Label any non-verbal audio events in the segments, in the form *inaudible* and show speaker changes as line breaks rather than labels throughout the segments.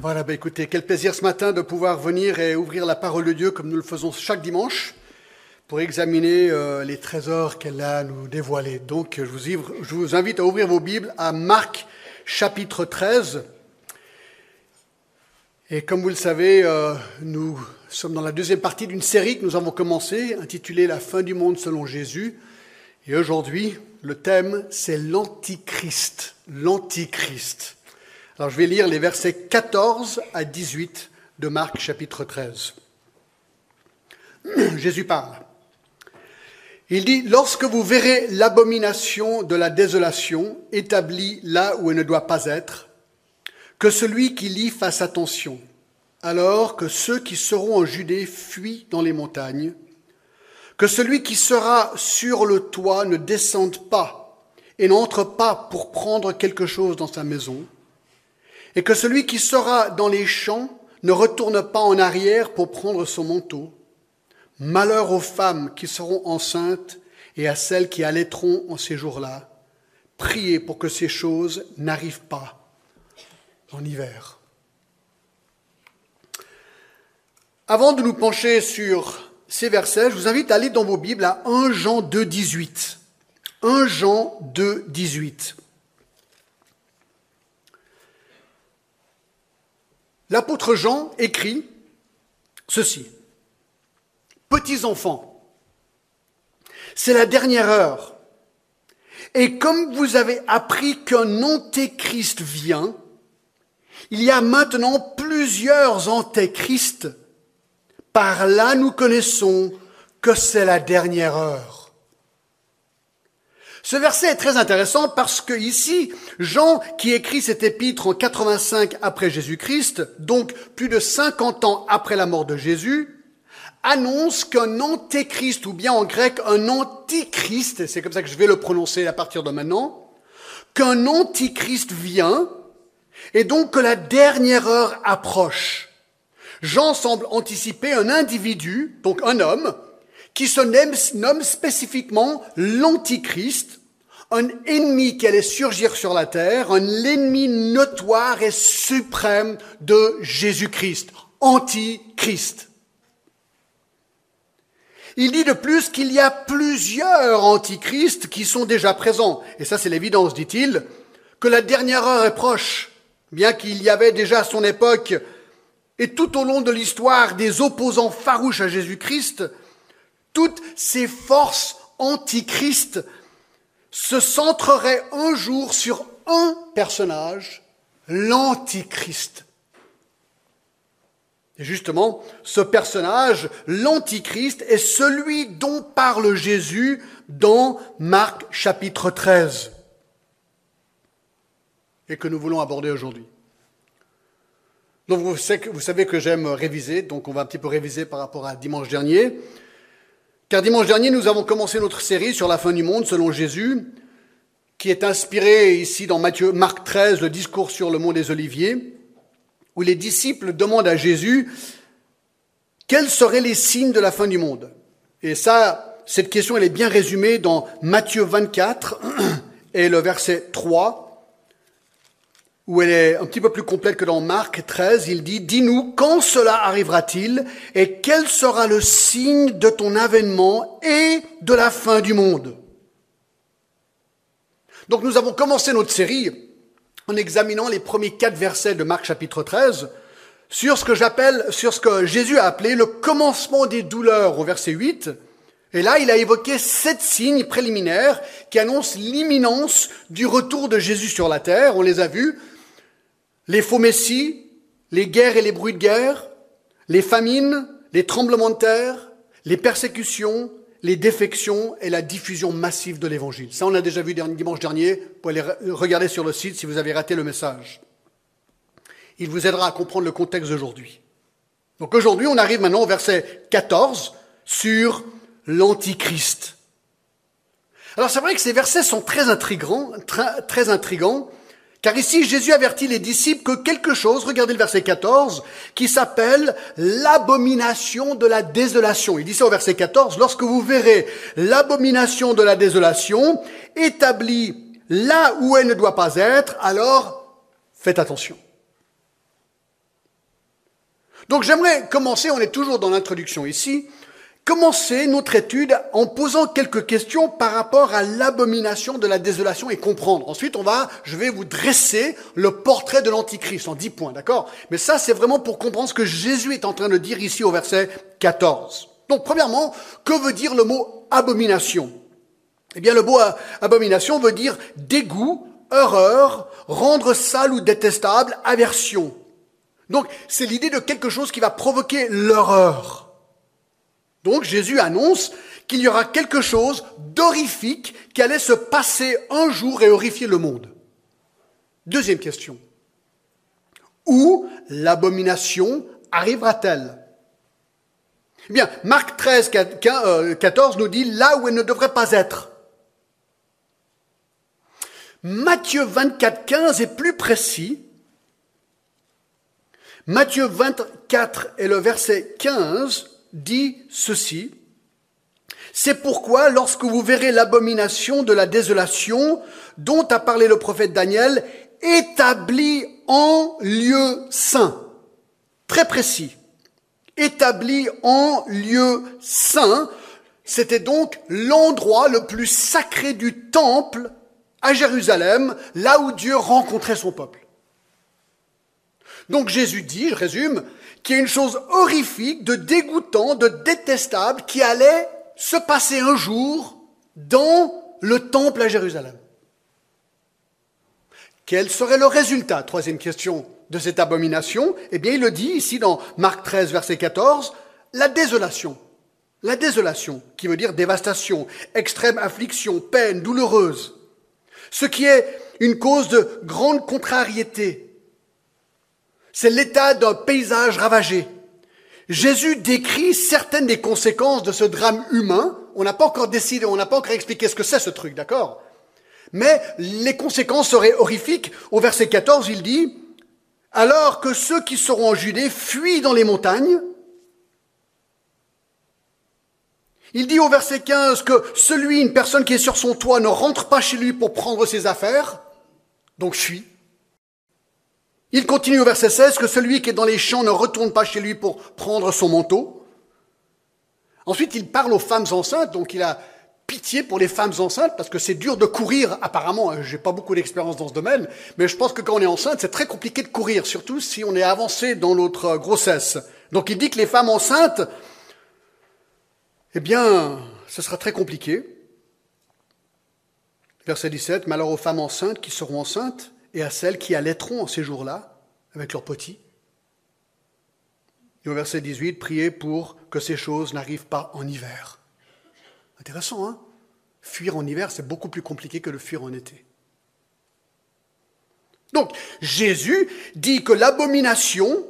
Voilà, bah écoutez, quel plaisir ce matin de pouvoir venir et ouvrir la parole de Dieu comme nous le faisons chaque dimanche pour examiner euh, les trésors qu'elle a à nous dévoiler. Donc, je vous, invite à ouvrir vos Bibles à Marc chapitre 13. Et comme vous le savez, euh, nous sommes dans la deuxième partie d'une série que nous avons commencée, intitulée La fin du monde selon Jésus. Et aujourd'hui, le thème, c'est l'Antichrist. L'Antichrist. Alors je vais lire les versets 14 à 18 de Marc chapitre 13. *clears throat* Jésus parle. Il dit, lorsque vous verrez l'abomination de la désolation établie là où elle ne doit pas être, que celui qui lit fasse attention, alors que ceux qui seront en Judée fuient dans les montagnes, que celui qui sera sur le toit ne descende pas et n'entre pas pour prendre quelque chose dans sa maison, et que celui qui sera dans les champs ne retourne pas en arrière pour prendre son manteau. Malheur aux femmes qui seront enceintes et à celles qui allaiteront en ces jours-là. Priez pour que ces choses n'arrivent pas en hiver. Avant de nous pencher sur ces versets, je vous invite à aller dans vos Bibles à 1 Jean 2, 18. 1 Jean 2, 18. L'apôtre Jean écrit ceci. Petits enfants, c'est la dernière heure. Et comme vous avez appris qu'un antéchrist vient, il y a maintenant plusieurs antéchrists. Par là, nous connaissons que c'est la dernière heure. Ce verset est très intéressant parce que ici, Jean, qui écrit cet épître en 85 après Jésus-Christ, donc plus de 50 ans après la mort de Jésus, annonce qu'un antéchrist, ou bien en grec un antichrist, c'est comme ça que je vais le prononcer à partir de maintenant, qu'un antichrist vient, et donc que la dernière heure approche. Jean semble anticiper un individu, donc un homme, qui se nomme, spécifiquement l'Antichrist, un ennemi qui allait surgir sur la terre, un ennemi notoire et suprême de Jésus-Christ, Antichrist. Il dit de plus qu'il y a plusieurs antichrists qui sont déjà présents. Et ça, c'est l'évidence, dit-il, que la dernière heure est proche, bien qu'il y avait déjà à son époque et tout au long de l'histoire des opposants farouches à Jésus-Christ, toutes ces forces antichrist se centreraient un jour sur un personnage, l'antichrist. Et justement, ce personnage, l'antichrist, est celui dont parle Jésus dans Marc chapitre 13 et que nous voulons aborder aujourd'hui. Donc vous savez que j'aime réviser, donc on va un petit peu réviser par rapport à dimanche dernier. Car dimanche dernier, nous avons commencé notre série sur la fin du monde selon Jésus, qui est inspirée ici dans Matthieu, Marc 13, le discours sur le mont des Oliviers, où les disciples demandent à Jésus quels seraient les signes de la fin du monde? Et ça, cette question, elle est bien résumée dans Matthieu 24 *clears throat* et le verset 3 où elle est un petit peu plus complète que dans Marc 13, il dit, dis-nous quand cela arrivera-t-il et quel sera le signe de ton avènement et de la fin du monde? Donc nous avons commencé notre série en examinant les premiers quatre versets de Marc chapitre 13 sur ce que j'appelle, sur ce que Jésus a appelé le commencement des douleurs au verset 8. Et là, il a évoqué sept signes préliminaires qui annoncent l'imminence du retour de Jésus sur la terre. On les a vus les faux messies, les guerres et les bruits de guerre, les famines, les tremblements de terre, les persécutions, les défections et la diffusion massive de l'évangile. Ça, on a déjà vu dimanche dernier. Vous pouvez aller regarder sur le site si vous avez raté le message. Il vous aidera à comprendre le contexte d'aujourd'hui. Donc aujourd'hui, on arrive maintenant au verset 14 sur l'Antichrist. Alors c'est vrai que ces versets sont très intrigants, très intrigants car ici, Jésus avertit les disciples que quelque chose, regardez le verset 14, qui s'appelle l'abomination de la désolation. Il dit ça au verset 14, lorsque vous verrez l'abomination de la désolation établie là où elle ne doit pas être, alors faites attention. Donc j'aimerais commencer, on est toujours dans l'introduction ici, commencer notre étude en posant quelques questions par rapport à l'abomination de la désolation et comprendre. Ensuite, on va, je vais vous dresser le portrait de l'Antichrist en dix points, d'accord? Mais ça, c'est vraiment pour comprendre ce que Jésus est en train de dire ici au verset 14. Donc, premièrement, que veut dire le mot abomination? Eh bien, le mot abomination veut dire dégoût, horreur, rendre sale ou détestable, aversion. Donc, c'est l'idée de quelque chose qui va provoquer l'horreur. Donc Jésus annonce qu'il y aura quelque chose d'horrifique qui allait se passer un jour et horrifier le monde. Deuxième question. Où l'abomination arrivera-t-elle? Eh bien, Marc 13, 14 euh, nous dit là où elle ne devrait pas être. Matthieu 24, 15 est plus précis. Matthieu 24 et le verset 15 dit ceci. C'est pourquoi, lorsque vous verrez l'abomination de la désolation dont a parlé le prophète Daniel, établi en lieu saint, très précis, établi en lieu saint, c'était donc l'endroit le plus sacré du temple à Jérusalem, là où Dieu rencontrait son peuple. Donc Jésus dit, je résume, qu'il y une chose horrifique, de dégoûtant, de détestable qui allait se passer un jour dans le temple à Jérusalem. Quel serait le résultat Troisième question de cette abomination? Eh bien, il le dit ici dans Marc 13, verset 14, la désolation. La désolation, qui veut dire dévastation, extrême affliction, peine douloureuse. Ce qui est une cause de grande contrariété, c'est l'état d'un paysage ravagé. Jésus décrit certaines des conséquences de ce drame humain. On n'a pas encore décidé, on n'a pas encore expliqué ce que c'est ce truc, d'accord? Mais les conséquences seraient horrifiques. Au verset 14, il dit, alors que ceux qui seront en Judée fuient dans les montagnes, Il dit au verset 15 que celui, une personne qui est sur son toit, ne rentre pas chez lui pour prendre ses affaires, donc fuit. Il continue au verset 16 que celui qui est dans les champs ne retourne pas chez lui pour prendre son manteau. Ensuite, il parle aux femmes enceintes, donc il a pitié pour les femmes enceintes, parce que c'est dur de courir, apparemment, hein, j'ai pas beaucoup d'expérience dans ce domaine, mais je pense que quand on est enceinte, c'est très compliqué de courir, surtout si on est avancé dans notre grossesse. Donc il dit que les femmes enceintes, eh bien, ce sera très compliqué. Verset 17, mais alors aux femmes enceintes qui seront enceintes, et à celles qui allaiteront en ces jours-là avec leurs petits. Et au verset 18, priez pour que ces choses n'arrivent pas en hiver. Intéressant, hein? Fuir en hiver, c'est beaucoup plus compliqué que de fuir en été. Donc, Jésus dit que l'abomination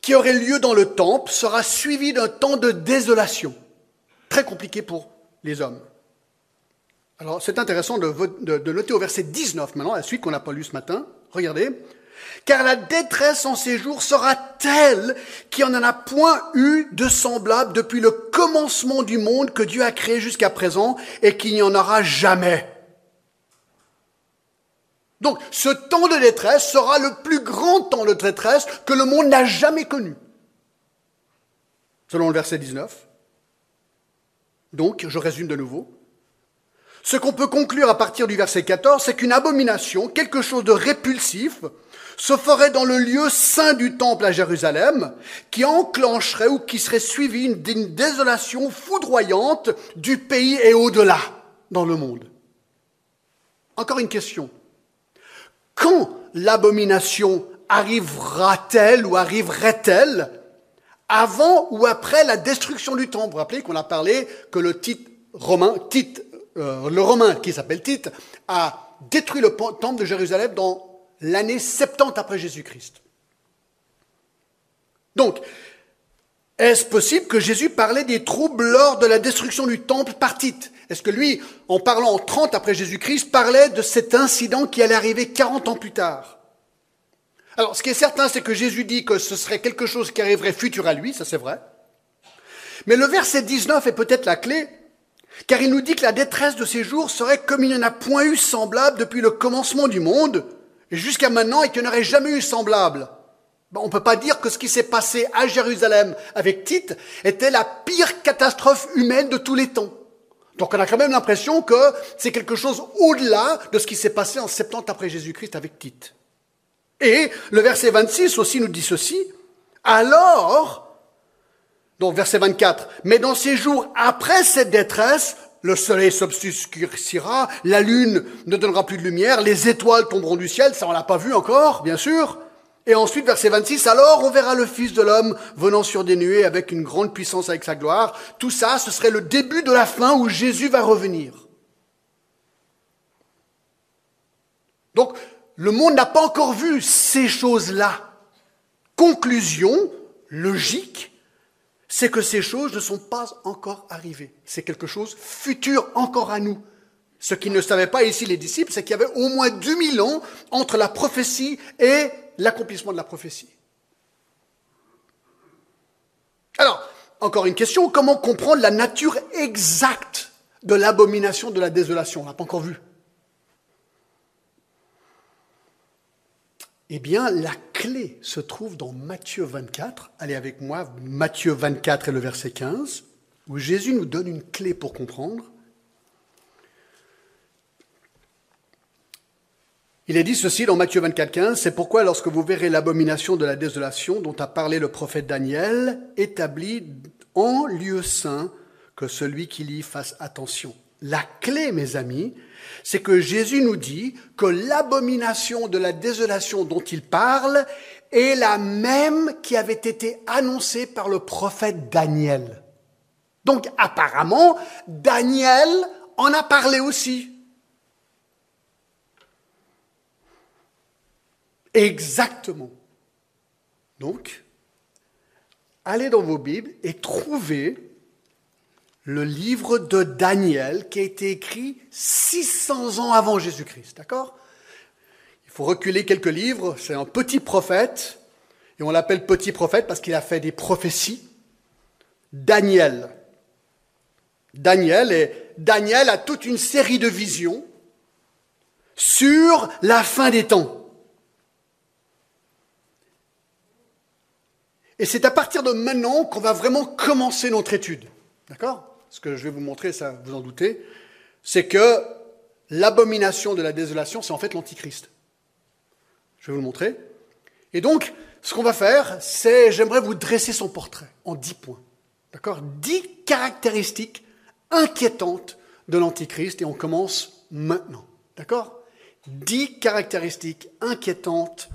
qui aurait lieu dans le temple sera suivie d'un temps de désolation. Très compliqué pour les hommes. Alors, c'est intéressant de, noter au verset 19 maintenant, la suite qu'on n'a pas lu ce matin. Regardez. Car la détresse en ces jours sera telle qu'il n'y en a point eu de semblable depuis le commencement du monde que Dieu a créé jusqu'à présent et qu'il n'y en aura jamais. Donc, ce temps de détresse sera le plus grand temps de détresse que le monde n'a jamais connu. Selon le verset 19. Donc, je résume de nouveau. Ce qu'on peut conclure à partir du verset 14, c'est qu'une abomination, quelque chose de répulsif, se ferait dans le lieu saint du temple à Jérusalem, qui enclencherait ou qui serait suivi d'une désolation foudroyante du pays et au-delà dans le monde. Encore une question. Quand l'abomination arrivera-t-elle ou arriverait-elle avant ou après la destruction du temple? Vous vous rappelez qu'on a parlé que le titre romain, titre euh, le Romain, qui s'appelle Tite, a détruit le temple de Jérusalem dans l'année 70 après Jésus-Christ. Donc, est-ce possible que Jésus parlait des troubles lors de la destruction du temple par Tite? Est-ce que lui, en parlant en 30 après Jésus-Christ, parlait de cet incident qui allait arriver 40 ans plus tard? Alors, ce qui est certain, c'est que Jésus dit que ce serait quelque chose qui arriverait futur à lui, ça c'est vrai. Mais le verset 19 est peut-être la clé, car il nous dit que la détresse de ces jours serait comme il n'y en a point eu semblable depuis le commencement du monde, jusqu'à maintenant, et qu'il n'y aurait jamais eu semblable. On ne peut pas dire que ce qui s'est passé à Jérusalem avec Tite était la pire catastrophe humaine de tous les temps. Donc on a quand même l'impression que c'est quelque chose au-delà de ce qui s'est passé en 70 après Jésus-Christ avec Tite. Et le verset 26 aussi nous dit ceci. Alors, donc verset 24, mais dans ces jours après cette détresse, le soleil s'obscurcira, la lune ne donnera plus de lumière, les étoiles tomberont du ciel, ça on l'a pas vu encore, bien sûr. Et ensuite, verset 26, alors on verra le Fils de l'homme venant sur des nuées avec une grande puissance avec sa gloire. Tout ça, ce serait le début de la fin où Jésus va revenir. Donc, le monde n'a pas encore vu ces choses-là. Conclusion logique, c'est que ces choses ne sont pas encore arrivées. C'est quelque chose futur encore à nous. Ce qu'ils ne savaient pas ici les disciples, c'est qu'il y avait au moins 2000 ans entre la prophétie et l'accomplissement de la prophétie. Alors, encore une question, comment comprendre la nature exacte de l'abomination de la désolation? On n'a pas encore vu. Eh bien, la clé se trouve dans Matthieu 24. Allez avec moi, Matthieu 24 et le verset 15, où Jésus nous donne une clé pour comprendre. Il est dit ceci dans Matthieu 24, 15, c'est pourquoi lorsque vous verrez l'abomination de la désolation dont a parlé le prophète Daniel, établi en lieu saint, que celui qui lit fasse attention. La clé, mes amis, c'est que Jésus nous dit que l'abomination de la désolation dont il parle est la même qui avait été annoncée par le prophète Daniel. Donc apparemment, Daniel en a parlé aussi. Exactement. Donc, allez dans vos Bibles et trouvez le livre de Daniel qui a été écrit 600 ans avant Jésus-Christ. D'accord? Il faut reculer quelques livres. C'est un petit prophète. Et on l'appelle petit prophète parce qu'il a fait des prophéties. Daniel. Daniel, et Daniel a toute une série de visions sur la fin des temps. Et c'est à partir de maintenant qu'on va vraiment commencer notre étude. D'accord? Ce que je vais vous montrer, ça vous en doutez, c'est que l'abomination de la désolation, c'est en fait l'antichrist. Je vais vous le montrer. Et donc, ce qu'on va faire, c'est, j'aimerais vous dresser son portrait en dix points. D'accord? Dix caractéristiques inquiétantes de l'antichrist et on commence maintenant. D'accord? Dix caractéristiques inquiétantes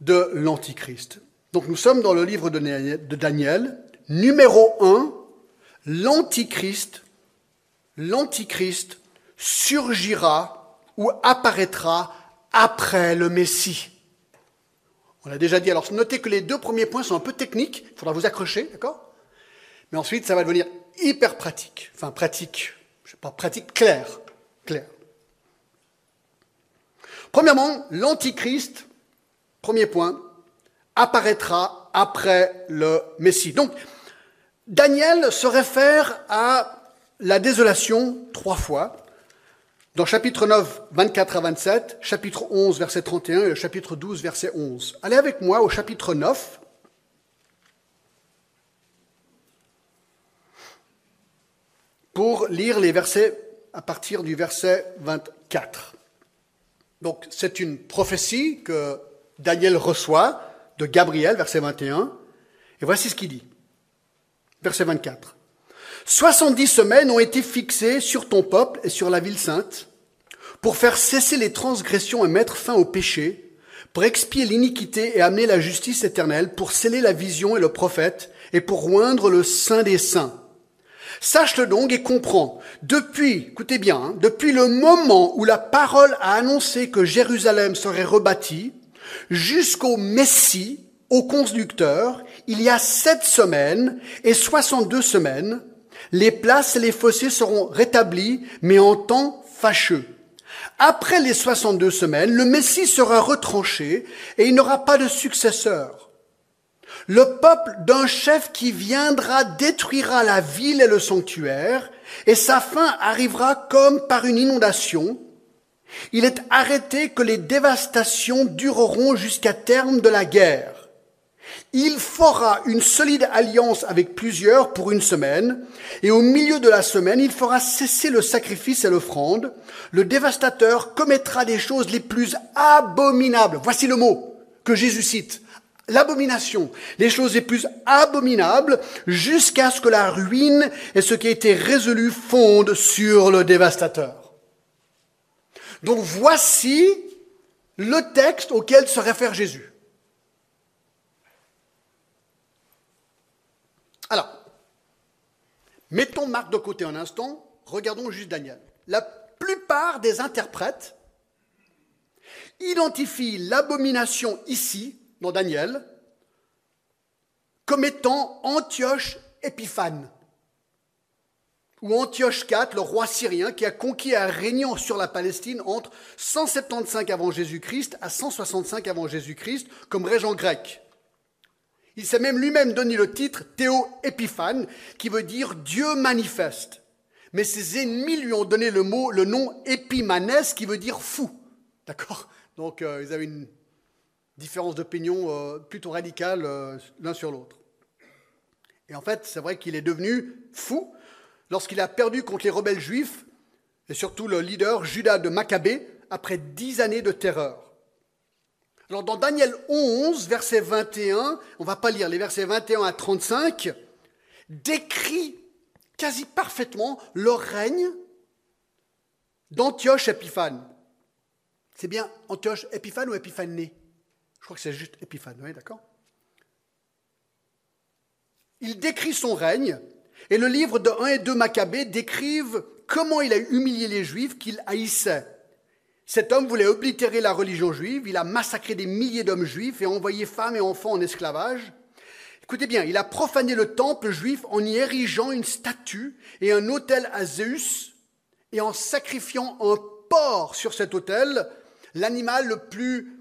de l'antichrist. Donc nous sommes dans le livre de Daniel, numéro 1, l'Antichrist, l'Antichrist surgira ou apparaîtra après le Messie. On l'a déjà dit. Alors, notez que les deux premiers points sont un peu techniques. Il faudra vous accrocher, d'accord? Mais ensuite, ça va devenir hyper pratique. Enfin, pratique, je sais pas, pratique clair. Clair. Premièrement, l'Antichrist, premier point, apparaîtra après le Messie. Donc, Daniel se réfère à la désolation trois fois. Dans chapitre 9, 24 à 27, chapitre 11, verset 31 et chapitre 12, verset 11. Allez avec moi au chapitre 9. pour lire les versets à partir du verset 24. Donc c'est une prophétie que Daniel reçoit de Gabriel, verset 21, et voici ce qu'il dit. Verset 24. 70 semaines ont été fixées sur ton peuple et sur la ville sainte pour faire cesser les transgressions et mettre fin au péché, pour expier l'iniquité et amener la justice éternelle, pour sceller la vision et le prophète et pour oindre le saint des saints. Sache-le donc et comprends. Depuis, écoutez bien, hein, depuis le moment où la parole a annoncé que Jérusalem serait rebâtie, jusqu'au Messie, au conducteur, il y a sept semaines et soixante-deux semaines, les places et les fossés seront rétablis, mais en temps fâcheux. Après les 62 semaines, le Messie sera retranché et il n'aura pas de successeur. Le peuple d'un chef qui viendra détruira la ville et le sanctuaire, et sa fin arrivera comme par une inondation. Il est arrêté que les dévastations dureront jusqu'à terme de la guerre. Il fera une solide alliance avec plusieurs pour une semaine, et au milieu de la semaine, il fera cesser le sacrifice et l'offrande. Le dévastateur commettra des choses les plus abominables. Voici le mot que Jésus cite. L'abomination, les choses les plus abominables, jusqu'à ce que la ruine et ce qui a été résolu fondent sur le dévastateur. Donc voici le texte auquel se réfère Jésus. Alors, mettons Marc de côté un instant, regardons juste Daniel. La plupart des interprètes identifient l'abomination ici, dans Daniel, comme étant Antioche Épiphane, ou Antioche IV, le roi syrien, qui a conquis et a régné sur la Palestine entre 175 avant Jésus-Christ à 165 avant Jésus-Christ comme régent grec. Il s'est même lui-même donné le titre Théo Épiphane, qui veut dire Dieu manifeste. Mais ses ennemis lui ont donné le mot, le nom Épimanès, qui veut dire fou. D'accord? Donc euh, ils avaient une différence d'opinion euh, plutôt radicale euh, l'un sur l'autre. Et en fait, c'est vrai qu'il est devenu fou lorsqu'il a perdu contre les rebelles juifs, et surtout le leader Judas de Maccabée, après dix années de terreur. Alors dans Daniel 11, verset 21, on va pas lire les versets 21 à 35, décrit quasi parfaitement le règne d'Antioche Épiphane. C'est bien Antioche Épiphane ou Épiphané Je crois que c'est juste Épiphane, oui, d'accord Il décrit son règne, et le livre de 1 et 2 Maccabées décrivent comment il a humilié les Juifs qu'il haïssait. Cet homme voulait oblitérer la religion juive, il a massacré des milliers d'hommes juifs et envoyé femmes et enfants en esclavage. Écoutez bien, il a profané le temple juif en y érigeant une statue et un autel à Zeus et en sacrifiant un porc sur cet autel, l'animal le plus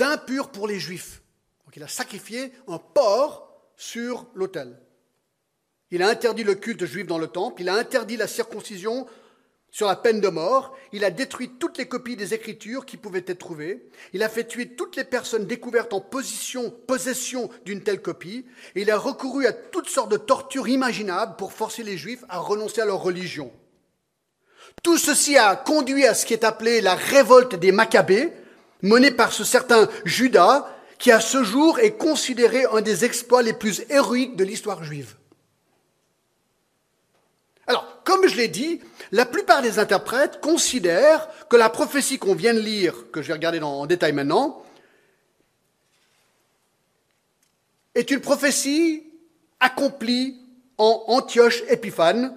impur pour les juifs. Donc il a sacrifié un porc sur l'autel. Il a interdit le culte juif dans le temple, il a interdit la circoncision sur la peine de mort, il a détruit toutes les copies des Écritures qui pouvaient être trouvées, il a fait tuer toutes les personnes découvertes en position, possession d'une telle copie, et il a recouru à toutes sortes de tortures imaginables pour forcer les Juifs à renoncer à leur religion. Tout ceci a conduit à ce qui est appelé la révolte des Maccabées, menée par ce certain Judas, qui à ce jour est considéré un des exploits les plus héroïques de l'histoire juive. Comme je l'ai dit, la plupart des interprètes considèrent que la prophétie qu'on vient de lire, que je vais regarder en détail maintenant, est une prophétie accomplie en Antioche Épiphane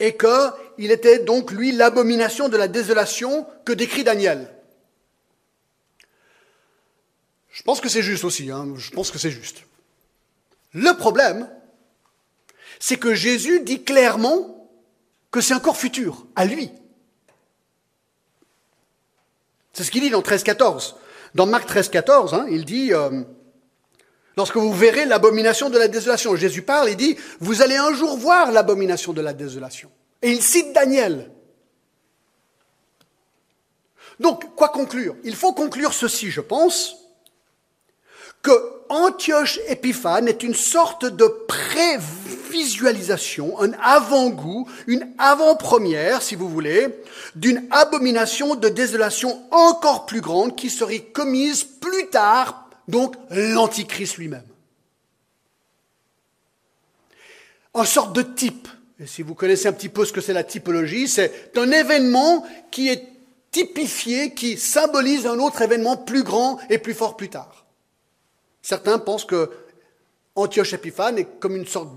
et qu'il était donc, lui, l'abomination de la désolation que décrit Daniel. Je pense que c'est juste aussi, hein, je pense que c'est juste. Le problème, c'est que Jésus dit clairement que c'est encore futur, à lui. C'est ce qu'il dit dans 13-14. Dans Marc 13-14, hein, il dit, euh, lorsque vous verrez l'abomination de la désolation, Jésus parle, il dit, vous allez un jour voir l'abomination de la désolation. Et il cite Daniel. Donc, quoi conclure? Il faut conclure ceci, je pense, que Antioche Épiphane est une sorte de prévisualisation, un avant-goût, une avant-première, si vous voulez, d'une abomination de désolation encore plus grande qui serait commise plus tard, donc l'Antichrist lui-même. En sorte de type. Et si vous connaissez un petit peu ce que c'est la typologie, c'est un événement qui est typifié, qui symbolise un autre événement plus grand et plus fort plus tard. Certains pensent que Antioche Épiphane est comme une sorte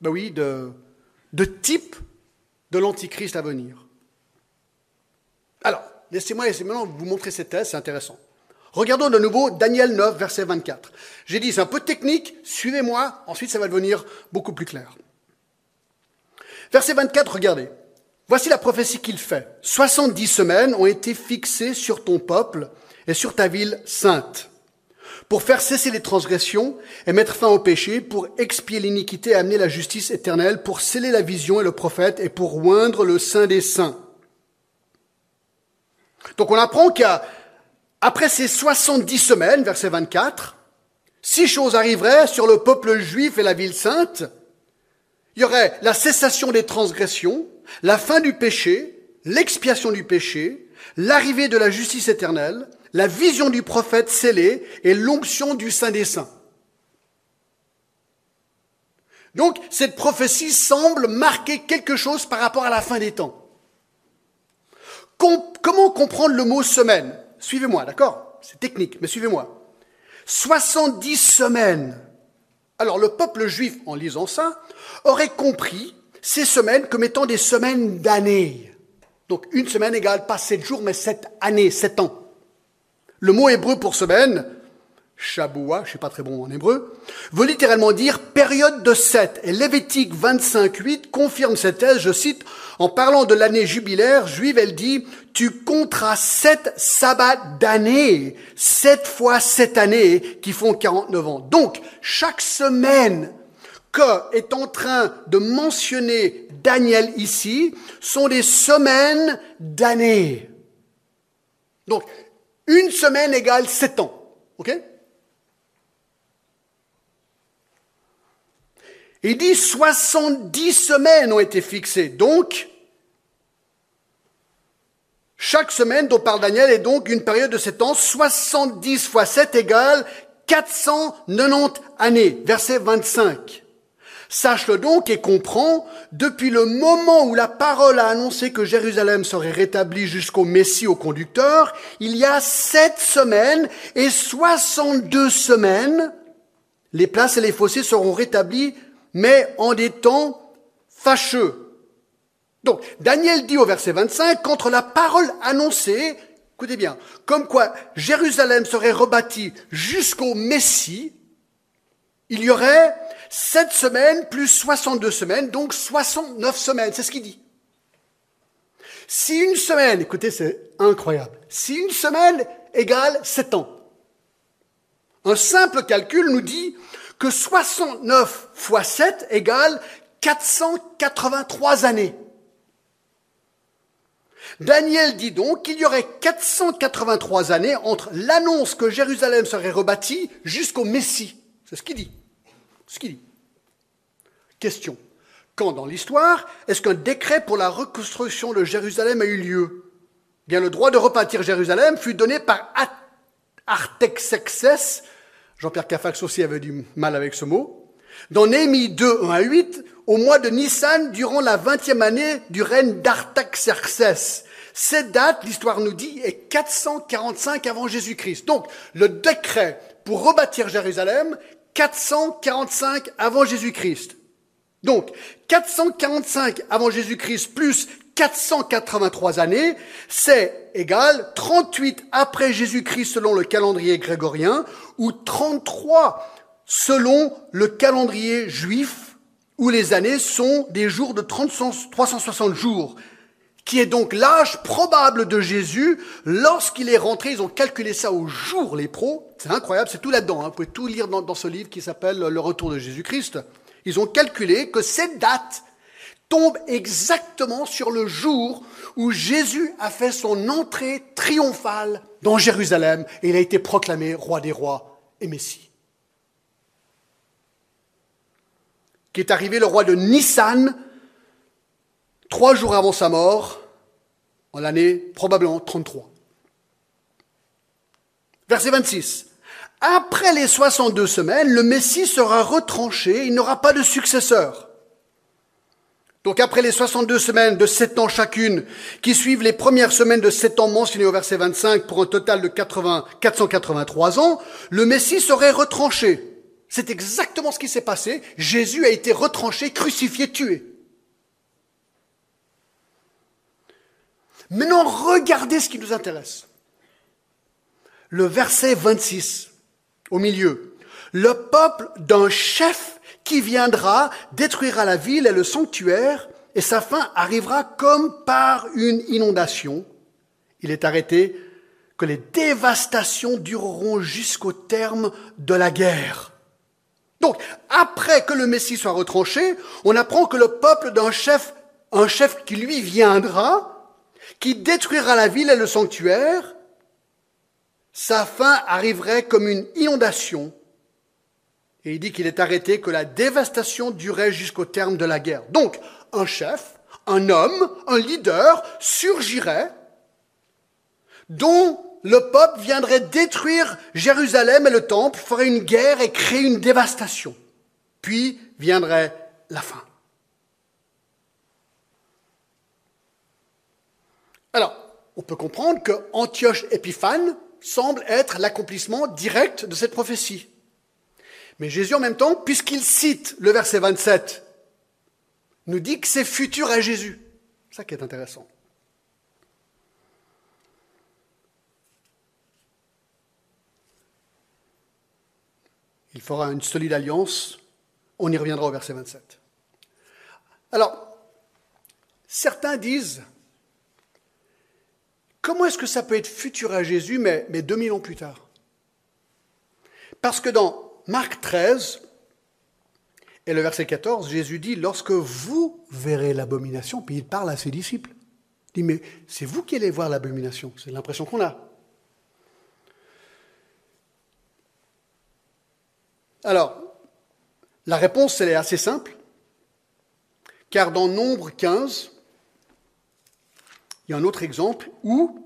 ben oui, de, type de l'Antichrist à venir. Alors, laissez-moi maintenant vous montrer ces thèses, c'est intéressant. Regardons de nouveau Daniel 9, verset 24. J'ai dit, c'est un peu technique, suivez-moi, ensuite ça va devenir beaucoup plus clair. Verset 24, regardez. Voici la prophétie qu'il fait. 70 semaines ont été fixées sur ton peuple et sur ta ville sainte pour faire cesser les transgressions et mettre fin au péché, pour expier l'iniquité et amener la justice éternelle, pour sceller la vision et le prophète et pour oindre le saint des saints. Donc on apprend qu'après ces 70 semaines, verset 24, six choses arriveraient sur le peuple juif et la ville sainte. Il y aurait la cessation des transgressions, la fin du péché, l'expiation du péché, l'arrivée de la justice éternelle, la vision du prophète scellé et l'onction du Saint des Saints. Donc, cette prophétie semble marquer quelque chose par rapport à la fin des temps. comment comprendre le mot semaine? Suivez-moi, d'accord? C'est technique, mais suivez-moi. 70 semaines. Alors, le peuple juif, en lisant ça, aurait compris ces semaines comme étant des semaines d'années. Donc, une semaine égale pas sept jours, mais sept années, sept ans. Le mot hébreu pour semaine, Shaboua, je suis pas très bon en hébreu, veut littéralement dire période de sept. Et Lévitique 25.8 confirme cette thèse, je cite, en parlant de l'année jubilaire juive, elle dit, tu compteras sept sabbats d'année, sept fois sept années qui font 49 ans. Donc, chaque semaine que est en train de mentionner Daniel ici sont des semaines d'années. Donc, une semaine égale sept ans. OK? Il dit 70 semaines ont été fixées. Donc, chaque semaine dont parle Daniel est donc une période de 7 ans. 70 fois 7 égale 490 années. Verset 25. Sache-le donc et comprends, depuis le moment où la parole a annoncé que Jérusalem serait rétablie jusqu'au Messie au conducteur, il y a sept semaines et 62 semaines, les places et les fossés seront rétablis mais en des temps fâcheux. Donc, Daniel dit au verset 25, contre la parole annoncée, écoutez bien, comme quoi Jérusalem serait rebâtie jusqu'au Messie, il y aurait sept semaines plus 62 semaines, donc 69 semaines, c'est ce qu'il dit. Si une semaine, écoutez, c'est incroyable, si une semaine égale sept ans, un simple calcul nous dit que 69 fois 7 égale 483 années. Daniel dit donc qu'il y aurait 483 années entre l'annonce que Jérusalem serait rebâtie jusqu'au Messie. C'est ce qu'il dit. Ce qu'il dit. Question. Quand dans l'histoire est-ce qu'un décret pour la reconstruction de Jérusalem a eu lieu? Bien, le droit de rebâtir Jérusalem fut donné par Artaxerxès Jean-Pierre Cafax aussi avait du mal avec ce mot. Dans Néhémie 2, 1 à 8, au mois de Nissan, durant la vingtième année du règne d'Artaxerxès. Cette date, l'histoire nous dit, est 445 avant Jésus-Christ. Donc, le décret pour rebâtir Jérusalem, 445 avant Jésus-Christ. Donc, 445 avant Jésus-Christ plus 483 années, c'est égal 38 après Jésus-Christ selon le calendrier grégorien, ou 33 selon le calendrier juif, où les années sont des jours de 360 jours, qui est donc l'âge probable de Jésus lorsqu'il est rentré. Ils ont calculé ça au jour, les pros. C'est incroyable, c'est tout là-dedans. Hein. Vous pouvez tout lire dans, dans ce livre qui s'appelle Le retour de Jésus-Christ. Ils ont calculé que cette date tombe exactement sur le jour où Jésus a fait son entrée triomphale dans Jérusalem et il a été proclamé roi des rois et Messie. Qui est arrivé le roi de Nissan trois jours avant sa mort, en l'année probablement 33. Verset 26. Après les 62 semaines, le Messie sera retranché, il n'aura pas de successeur. Donc après les 62 semaines de 7 ans chacune, qui suivent les premières semaines de 7 ans mentionnées au verset 25 pour un total de 80, 483 ans, le Messie serait retranché. C'est exactement ce qui s'est passé. Jésus a été retranché, crucifié, tué. Maintenant, regardez ce qui nous intéresse. Le verset 26, au milieu. Le peuple d'un chef qui viendra, détruira la ville et le sanctuaire, et sa fin arrivera comme par une inondation. Il est arrêté que les dévastations dureront jusqu'au terme de la guerre. Donc, après que le Messie soit retranché, on apprend que le peuple d'un chef, un chef qui lui viendra, qui détruira la ville et le sanctuaire, sa fin arriverait comme une inondation. Et il dit qu'il est arrêté que la dévastation durait jusqu'au terme de la guerre. Donc, un chef, un homme, un leader surgirait dont le peuple viendrait détruire Jérusalem et le temple, ferait une guerre et créer une dévastation. Puis viendrait la fin. Alors, on peut comprendre que Antioche Épiphane semble être l'accomplissement direct de cette prophétie. Mais Jésus, en même temps, puisqu'il cite le verset 27, nous dit que c'est futur à Jésus. C'est ça qui est intéressant. Il fera une solide alliance. On y reviendra au verset 27. Alors, certains disent, comment est-ce que ça peut être futur à Jésus, mais, mais 2000 ans plus tard? Parce que dans Marc 13 et le verset 14, Jésus dit, lorsque vous verrez l'abomination, puis il parle à ses disciples. Il dit, mais c'est vous qui allez voir l'abomination. C'est l'impression qu'on a. Alors, la réponse, elle est assez simple, car dans Nombre 15, il y a un autre exemple où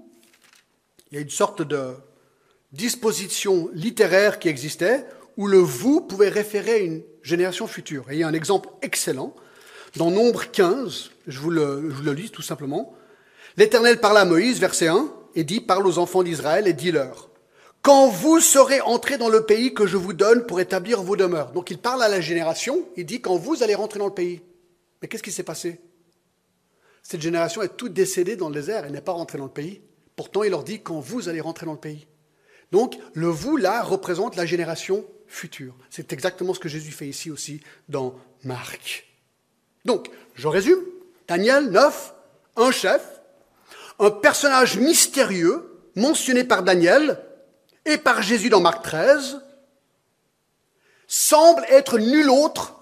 il y a une sorte de disposition littéraire qui existait, où le vous pouvait référer à une génération future. Et il y a un exemple excellent. Dans Nombre 15, je vous le, lis tout simplement. L'Éternel parla à Moïse, verset 1, et dit, parle aux enfants d'Israël et dis-leur, quand vous serez entrés dans le pays que je vous donne pour établir vos demeures. Donc il parle à la génération, il dit quand vous allez rentrer dans le pays. Mais qu'est-ce qui s'est passé? Cette génération est toute décédée dans le désert, elle n'est pas rentrée dans le pays. Pourtant il leur dit quand vous allez rentrer dans le pays. Donc le vous là représente la génération future. C'est exactement ce que Jésus fait ici aussi dans Marc. Donc, je résume, Daniel 9, un chef, un personnage mystérieux mentionné par Daniel, et par Jésus dans Marc 13 semble être nul autre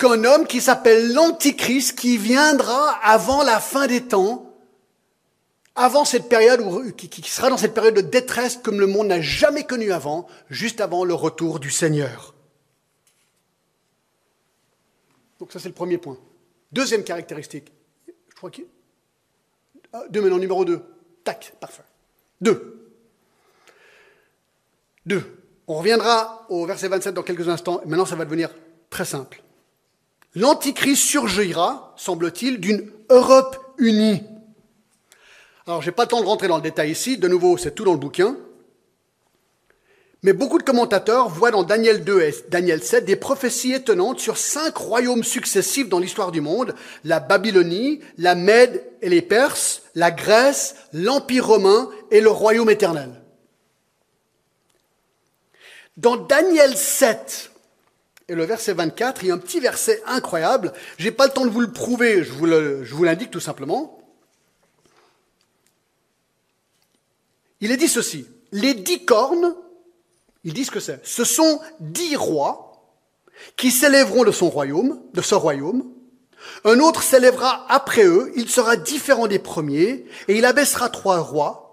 qu'un homme qui s'appelle l'Antichrist qui viendra avant la fin des temps, avant cette période, où, qui, sera dans cette période de détresse comme le monde n'a jamais connu avant, juste avant le retour du Seigneur. Donc ça c'est le premier point. Deuxième caractéristique. Je crois qu'il... Ah, deux maintenant, numéro deux. Tac, parfait. Deux. Deux. On reviendra au verset 27 dans quelques instants. Maintenant, ça va devenir très simple. L'Antichrist surgira, semble-t-il, d'une Europe unie. Alors, je n'ai pas le temps de rentrer dans le détail ici. De nouveau, c'est tout dans le bouquin. Mais beaucoup de commentateurs voient dans Daniel 2 et Daniel 7 des prophéties étonnantes sur cinq royaumes successifs dans l'histoire du monde. La Babylonie, la Mède et les Perses, la Grèce, l'Empire romain et le royaume éternel. Dans Daniel 7 et le verset 24, il y a un petit verset incroyable. Je n'ai pas le temps de vous le prouver, je vous l'indique tout simplement. Il est dit ceci. Les dix cornes, ils disent que c'est. Ce sont dix rois qui s'élèveront de son de ce royaume. Un autre s'élèvera après eux, il sera différent des premiers, et il abaissera trois rois,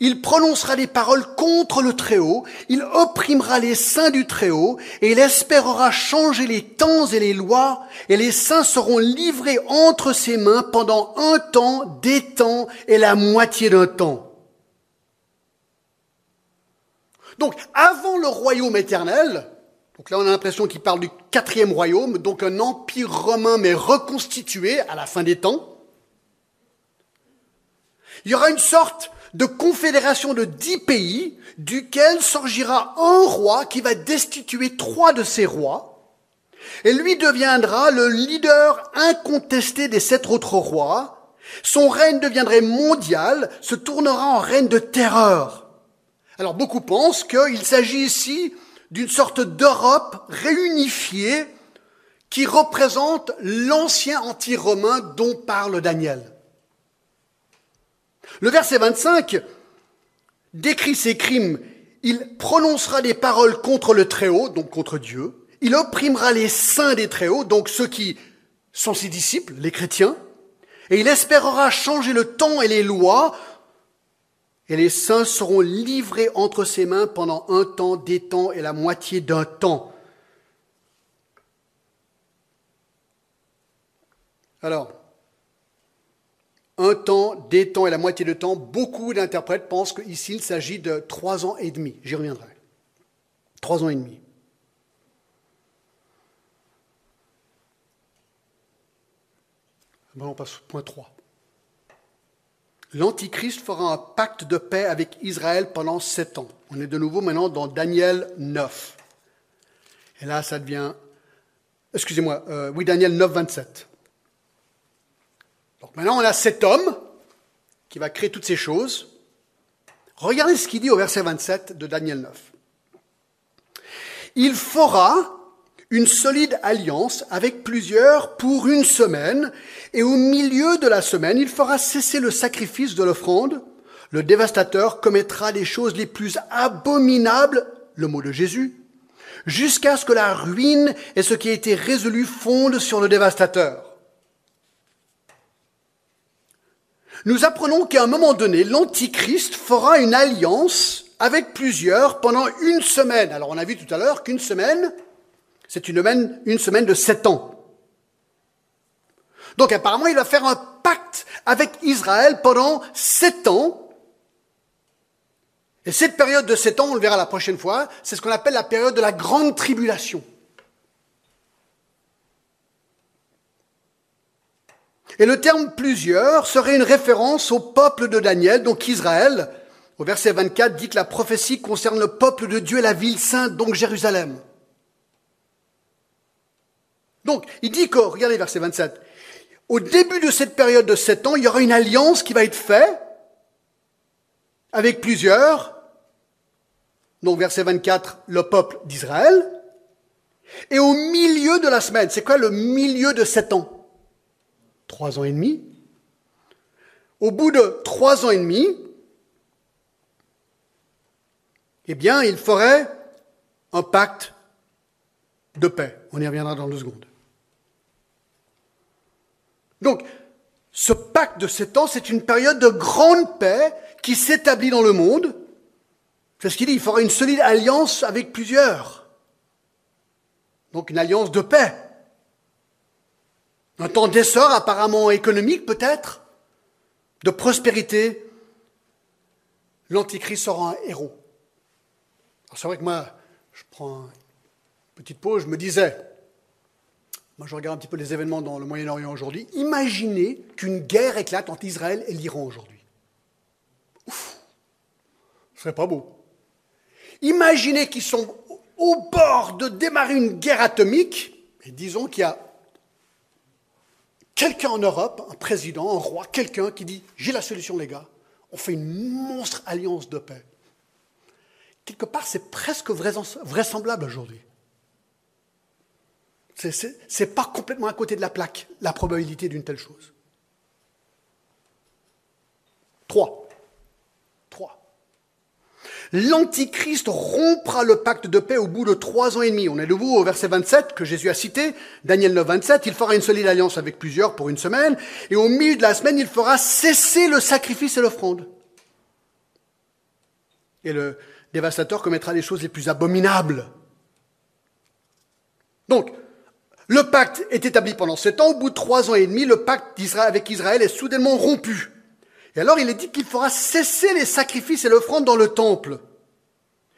il prononcera des paroles contre le Très-Haut, il opprimera les saints du Très-Haut, et il espérera changer les temps et les lois, et les saints seront livrés entre ses mains pendant un temps, des temps et la moitié d'un temps. Donc, avant le royaume éternel, donc là on a l'impression qu'il parle du quatrième royaume, donc un empire romain mais reconstitué à la fin des temps, il y aura une sorte de confédération de dix pays, duquel surgira un roi qui va destituer trois de ses rois, et lui deviendra le leader incontesté des sept autres rois. Son règne deviendrait mondial, se tournera en règne de terreur. Alors beaucoup pensent qu'il s'agit ici d'une sorte d'Europe réunifiée qui représente l'ancien empire romain dont parle Daniel. Le verset 25 décrit ses crimes. Il prononcera des paroles contre le Très-Haut, donc contre Dieu. Il opprimera les saints des Très-Hauts, donc ceux qui sont ses disciples, les chrétiens. Et il espérera changer le temps et les lois, et les saints seront livrés entre ses mains pendant un temps, des temps et la moitié d'un temps. Alors, un temps, des temps et la moitié de temps, beaucoup d'interprètes pensent qu'ici il s'agit de trois ans et demi. J'y reviendrai. Trois ans et demi. On passe au point 3. L'Antichrist fera un pacte de paix avec Israël pendant sept ans. On est de nouveau maintenant dans Daniel 9. Et là, ça devient... Excusez-moi, euh, oui, Daniel 9, 27. Donc maintenant, on a cet homme qui va créer toutes ces choses. Regardez ce qu'il dit au verset 27 de Daniel 9. Il fera une solide alliance avec plusieurs pour une semaine, et au milieu de la semaine, il fera cesser le sacrifice de l'offrande. Le dévastateur commettra les choses les plus abominables, le mot de Jésus, jusqu'à ce que la ruine et ce qui a été résolu fondent sur le dévastateur. Nous apprenons qu'à un moment donné, l'Antichrist fera une alliance avec plusieurs pendant une semaine. Alors on a vu tout à l'heure qu'une semaine, c'est une semaine, une semaine de sept ans. Donc apparemment, il va faire un pacte avec Israël pendant sept ans. Et cette période de sept ans, on le verra la prochaine fois, c'est ce qu'on appelle la période de la grande tribulation. Et le terme plusieurs serait une référence au peuple de Daniel, donc Israël. Au verset 24 dit que la prophétie concerne le peuple de Dieu et la ville sainte, donc Jérusalem. Donc, il dit que, regardez verset 27, au début de cette période de sept ans, il y aura une alliance qui va être faite avec plusieurs. Donc, verset 24, le peuple d'Israël. Et au milieu de la semaine, c'est quoi le milieu de sept ans? Trois ans et demi. Au bout de trois ans et demi, eh bien, il ferait un pacte de paix. On y reviendra dans deux secondes. Donc, ce pacte de sept ans, c'est une période de grande paix qui s'établit dans le monde. C'est ce qu'il dit, il fera une solide alliance avec plusieurs. Donc une alliance de paix. Un temps d'essor apparemment économique peut-être, de prospérité. L'Antichrist sera un héros. C'est vrai que moi, je prends une petite pause, je me disais, moi je regarde un petit peu les événements dans le Moyen-Orient aujourd'hui, imaginez qu'une guerre éclate entre Israël et l'Iran aujourd'hui. Ouf, ce serait pas beau. Imaginez qu'ils sont au bord de démarrer une guerre atomique, et disons qu'il y a quelqu'un en Europe, un président, un roi, quelqu'un qui dit J'ai la solution, les gars, on fait une monstre alliance de paix. Quelque part, c'est presque vraisemblable aujourd'hui. Ce n'est pas complètement à côté de la plaque, la probabilité d'une telle chose. Trois. L'Antichrist rompra le pacte de paix au bout de trois ans et demi. On est de nouveau au verset 27 que Jésus a cité, Daniel 9, 27. Il fera une solide alliance avec plusieurs pour une semaine, et au milieu de la semaine, il fera cesser le sacrifice et l'offrande. Et le dévastateur commettra les choses les plus abominables. Donc, le pacte est établi pendant sept ans. Au bout de trois ans et demi, le pacte avec Israël est soudainement rompu. Et alors il est dit qu'il fera cesser les sacrifices et l'offrande dans le temple.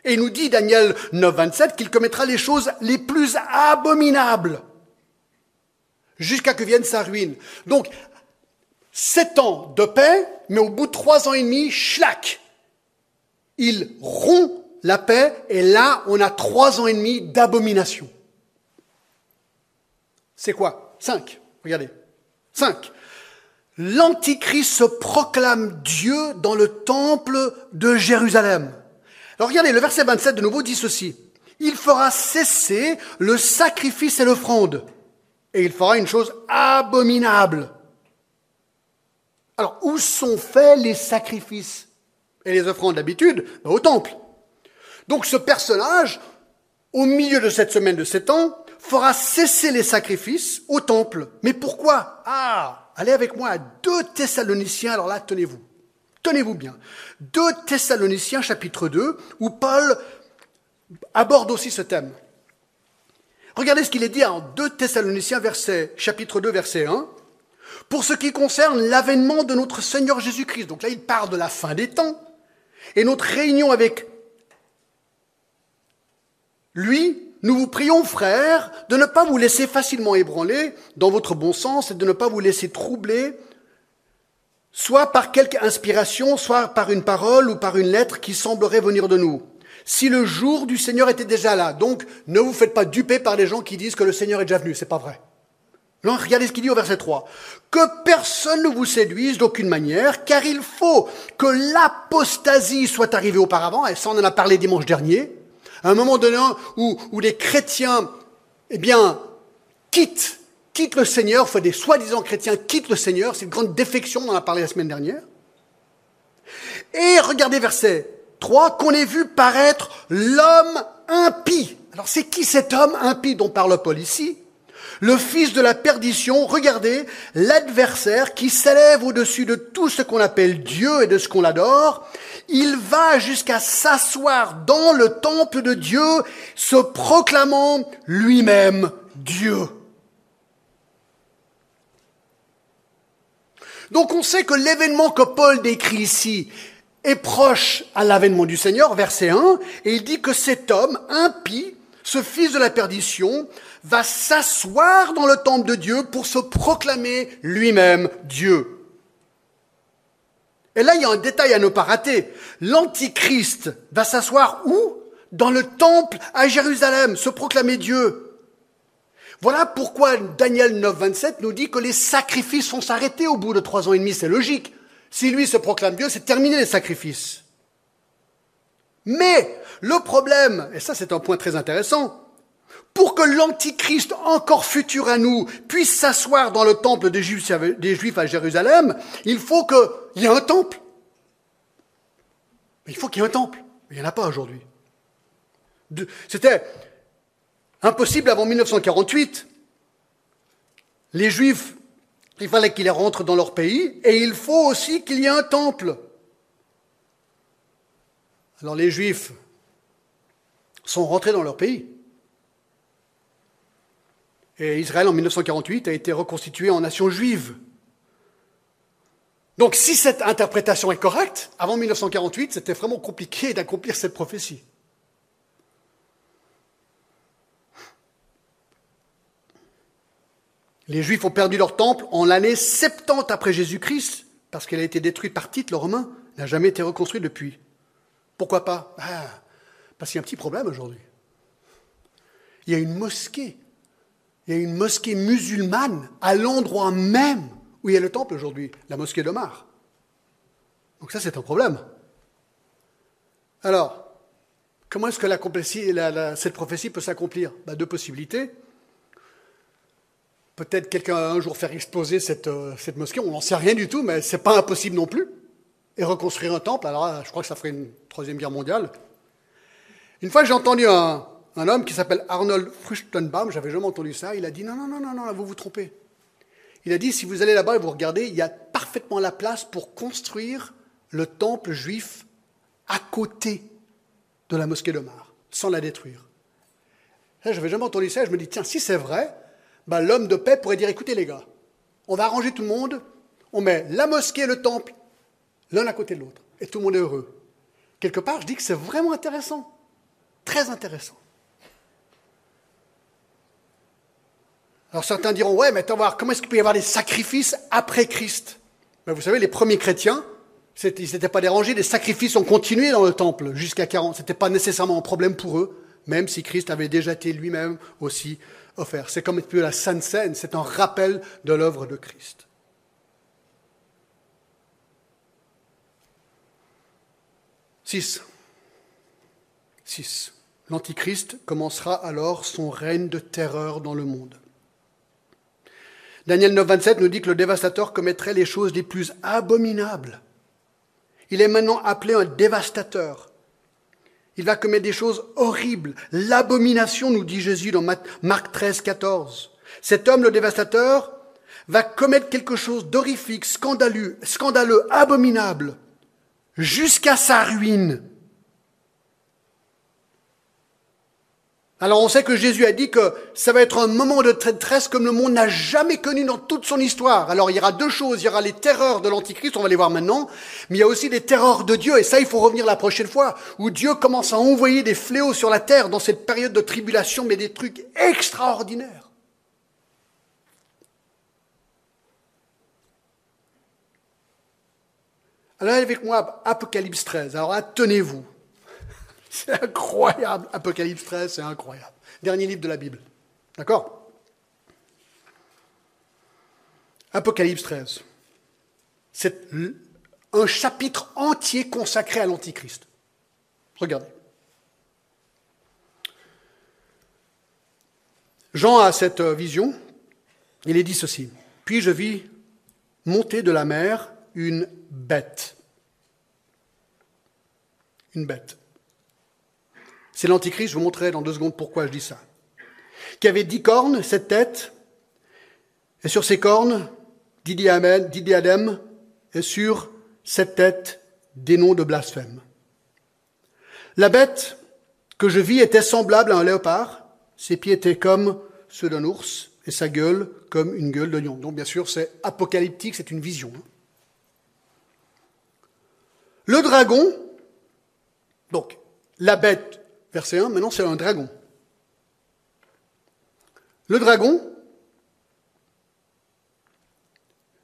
Et il nous dit, Daniel 9, 27, qu'il commettra les choses les plus abominables jusqu'à que vienne sa ruine. Donc, sept ans de paix, mais au bout de trois ans et demi, schlac, il rompt la paix, et là, on a trois ans et demi d'abomination. C'est quoi? Cinq. Regardez. Cinq l'Antichrist se proclame Dieu dans le temple de Jérusalem. Alors regardez, le verset 27 de nouveau dit ceci. Il fera cesser le sacrifice et l'offrande. Et il fera une chose abominable. Alors, où sont faits les sacrifices et les offrandes d'habitude? Ben, Au temple. Donc ce personnage, au milieu de cette semaine de sept ans, fera cesser les sacrifices au temple. Mais pourquoi? Ah allez avec moi à 2 Thessaloniciens, alors là, tenez-vous, tenez-vous bien. 2 Thessaloniciens chapitre 2, où Paul aborde aussi ce thème. Regardez ce qu'il est dit en 2 Thessaloniciens verset, chapitre 2 verset 1. Pour ce qui concerne l'avènement de notre Seigneur Jésus-Christ. Donc là, il parle de la fin des temps. Et notre réunion avec lui, nous vous prions, frères, de ne pas vous laisser facilement ébranler dans votre bon sens et de ne pas vous laisser troubler, soit par quelque inspiration, soit par une parole ou par une lettre qui semblerait venir de nous. Si le jour du Seigneur était déjà là, donc ne vous faites pas duper par les gens qui disent que le Seigneur est déjà venu, c'est pas vrai. Non, regardez ce qu'il dit au verset 3. Que personne ne vous séduise d'aucune manière, car il faut que l'apostasie soit arrivée auparavant, et ça on en a parlé dimanche dernier, à un moment donné où, les chrétiens, eh bien, quittent, quittent le Seigneur, enfin des soi-disant chrétiens quittent le Seigneur, c'est une grande défection, on en a parlé la semaine dernière. Et regardez verset 3, qu'on ait vu paraître l'homme impie. Alors c'est qui cet homme impie dont parle Paul ici? Le fils de la perdition, regardez, l'adversaire qui s'élève au-dessus de tout ce qu'on appelle Dieu et de ce qu'on adore, il va jusqu'à s'asseoir dans le temple de Dieu, se proclamant lui-même Dieu. Donc on sait que l'événement que Paul décrit ici est proche à l'avènement du Seigneur, verset 1, et il dit que cet homme impie, ce fils de la perdition, va s'asseoir dans le temple de Dieu pour se proclamer lui-même Dieu. Et là, il y a un détail à ne pas rater. L'Antichrist va s'asseoir où? Dans le temple à Jérusalem, se proclamer Dieu. Voilà pourquoi Daniel 9, 27 nous dit que les sacrifices vont s'arrêter au bout de trois ans et demi. C'est logique. Si lui se proclame Dieu, c'est terminé les sacrifices. Mais le problème, et ça c'est un point très intéressant, pour que l'Antichrist encore futur à nous puisse s'asseoir dans le temple des Juifs, à Jérusalem, il faut qu'il y ait un temple. il faut qu'il y ait un temple. il n'y en a pas aujourd'hui. C'était impossible avant 1948. Les Juifs, il fallait qu'ils rentrent dans leur pays et il faut aussi qu'il y ait un temple. Alors les Juifs sont rentrés dans leur pays. Et Israël, en 1948, a été reconstitué en nation juive. Donc si cette interprétation est correcte, avant 1948, c'était vraiment compliqué d'accomplir cette prophétie. Les Juifs ont perdu leur temple en l'année 70 après Jésus-Christ, parce qu'elle a été détruite par Tite, le Romain, n'a jamais été reconstruite depuis. Pourquoi pas? Ah, Parce qu'il y a un petit problème aujourd'hui. Il y a une mosquée il y a une mosquée musulmane à l'endroit même où il y a le temple aujourd'hui, la mosquée d'Omar. Donc ça, c'est un problème. Alors, comment est-ce que cette prophétie peut s'accomplir? Ben, Deux possibilités. Peut-être quelqu'un un jour faire exploser euh, cette mosquée, on n'en sait rien du tout, mais ce n'est pas impossible non plus. Et reconstruire un temple, alors je crois que ça ferait une troisième guerre mondiale. Une fois, j'ai entendu un, un homme qui s'appelle Arnold Fruchtenbaum, j'avais jamais entendu ça, il a dit non, non, non, non, non, vous vous trompez. Il a dit, si vous allez là-bas et vous regardez, il y a parfaitement la place pour construire le temple juif à côté de la mosquée d'Omar, sans la détruire. Je n'avais jamais entendu ça, je me dis, tiens, si c'est vrai, ben, l'homme de paix pourrait dire, écoutez les gars, on va arranger tout le monde, on met la mosquée et le temple l'un à côté de l'autre, et tout le monde est heureux. Quelque part, je dis que c'est vraiment intéressant, très intéressant. Alors certains diront, ouais, mais attends voir, comment est-ce qu'il peut y avoir des sacrifices après Christ? Ben, Vous savez, les premiers chrétiens, ils n'étaient pas dérangés, les sacrifices ont continué dans le temple jusqu'à 40. Ce n'était pas nécessairement un problème pour eux, même si Christ avait déjà été lui-même aussi offert. C'est comme un peu la Sainte Seine, c'est un rappel de l'œuvre de Christ. Six. Six. L'Antichrist commencera alors son règne de terreur dans le monde. Daniel 9, 27 nous dit que le dévastateur commettrait les choses les plus abominables. Il est maintenant appelé un dévastateur. Il va commettre des choses horribles. L'abomination, nous dit Jésus dans Marc 13, 14. Cet homme, le dévastateur, va commettre quelque chose d'horrifique, scandaleux, scandaleux, abominable, jusqu'à sa ruine. Alors on sait que Jésus a dit que ça va être un moment de détresse comme le monde n'a jamais connu dans toute son histoire. Alors il y aura deux choses, il y aura les terreurs de l'Antichrist, on va les voir maintenant, mais il y a aussi les terreurs de Dieu, et ça il faut revenir la prochaine fois, où Dieu commence à envoyer des fléaux sur la terre dans cette période de tribulation, mais des trucs extraordinaires. Alors avec moi, Apocalypse 13. Alors tenez-vous. *laughs* C'est incroyable. Apocalypse 13, c'est incroyable. Dernier livre de la Bible. D'accord? Apocalypse 13. C'est un chapitre entier consacré à l'Antichrist. Regardez. Jean a cette vision. Il est dit ceci. Puis je vis monter de la mer une bête. Une bête c'est l'Antichrist, je vous montrerai dans deux secondes pourquoi je dis ça. Qui avait dix cornes, sept têtes, et sur ces cornes, dix diadèmes, et sur cette tête, des noms de blasphème. La bête que je vis était semblable à un léopard, ses pieds étaient comme ceux d'un ours, et sa gueule comme une gueule de. Donc bien sûr, c'est apocalyptique, c'est une vision. Hein. Le dragon, donc la bête Verset 1, maintenant c'est un dragon. Le dragon,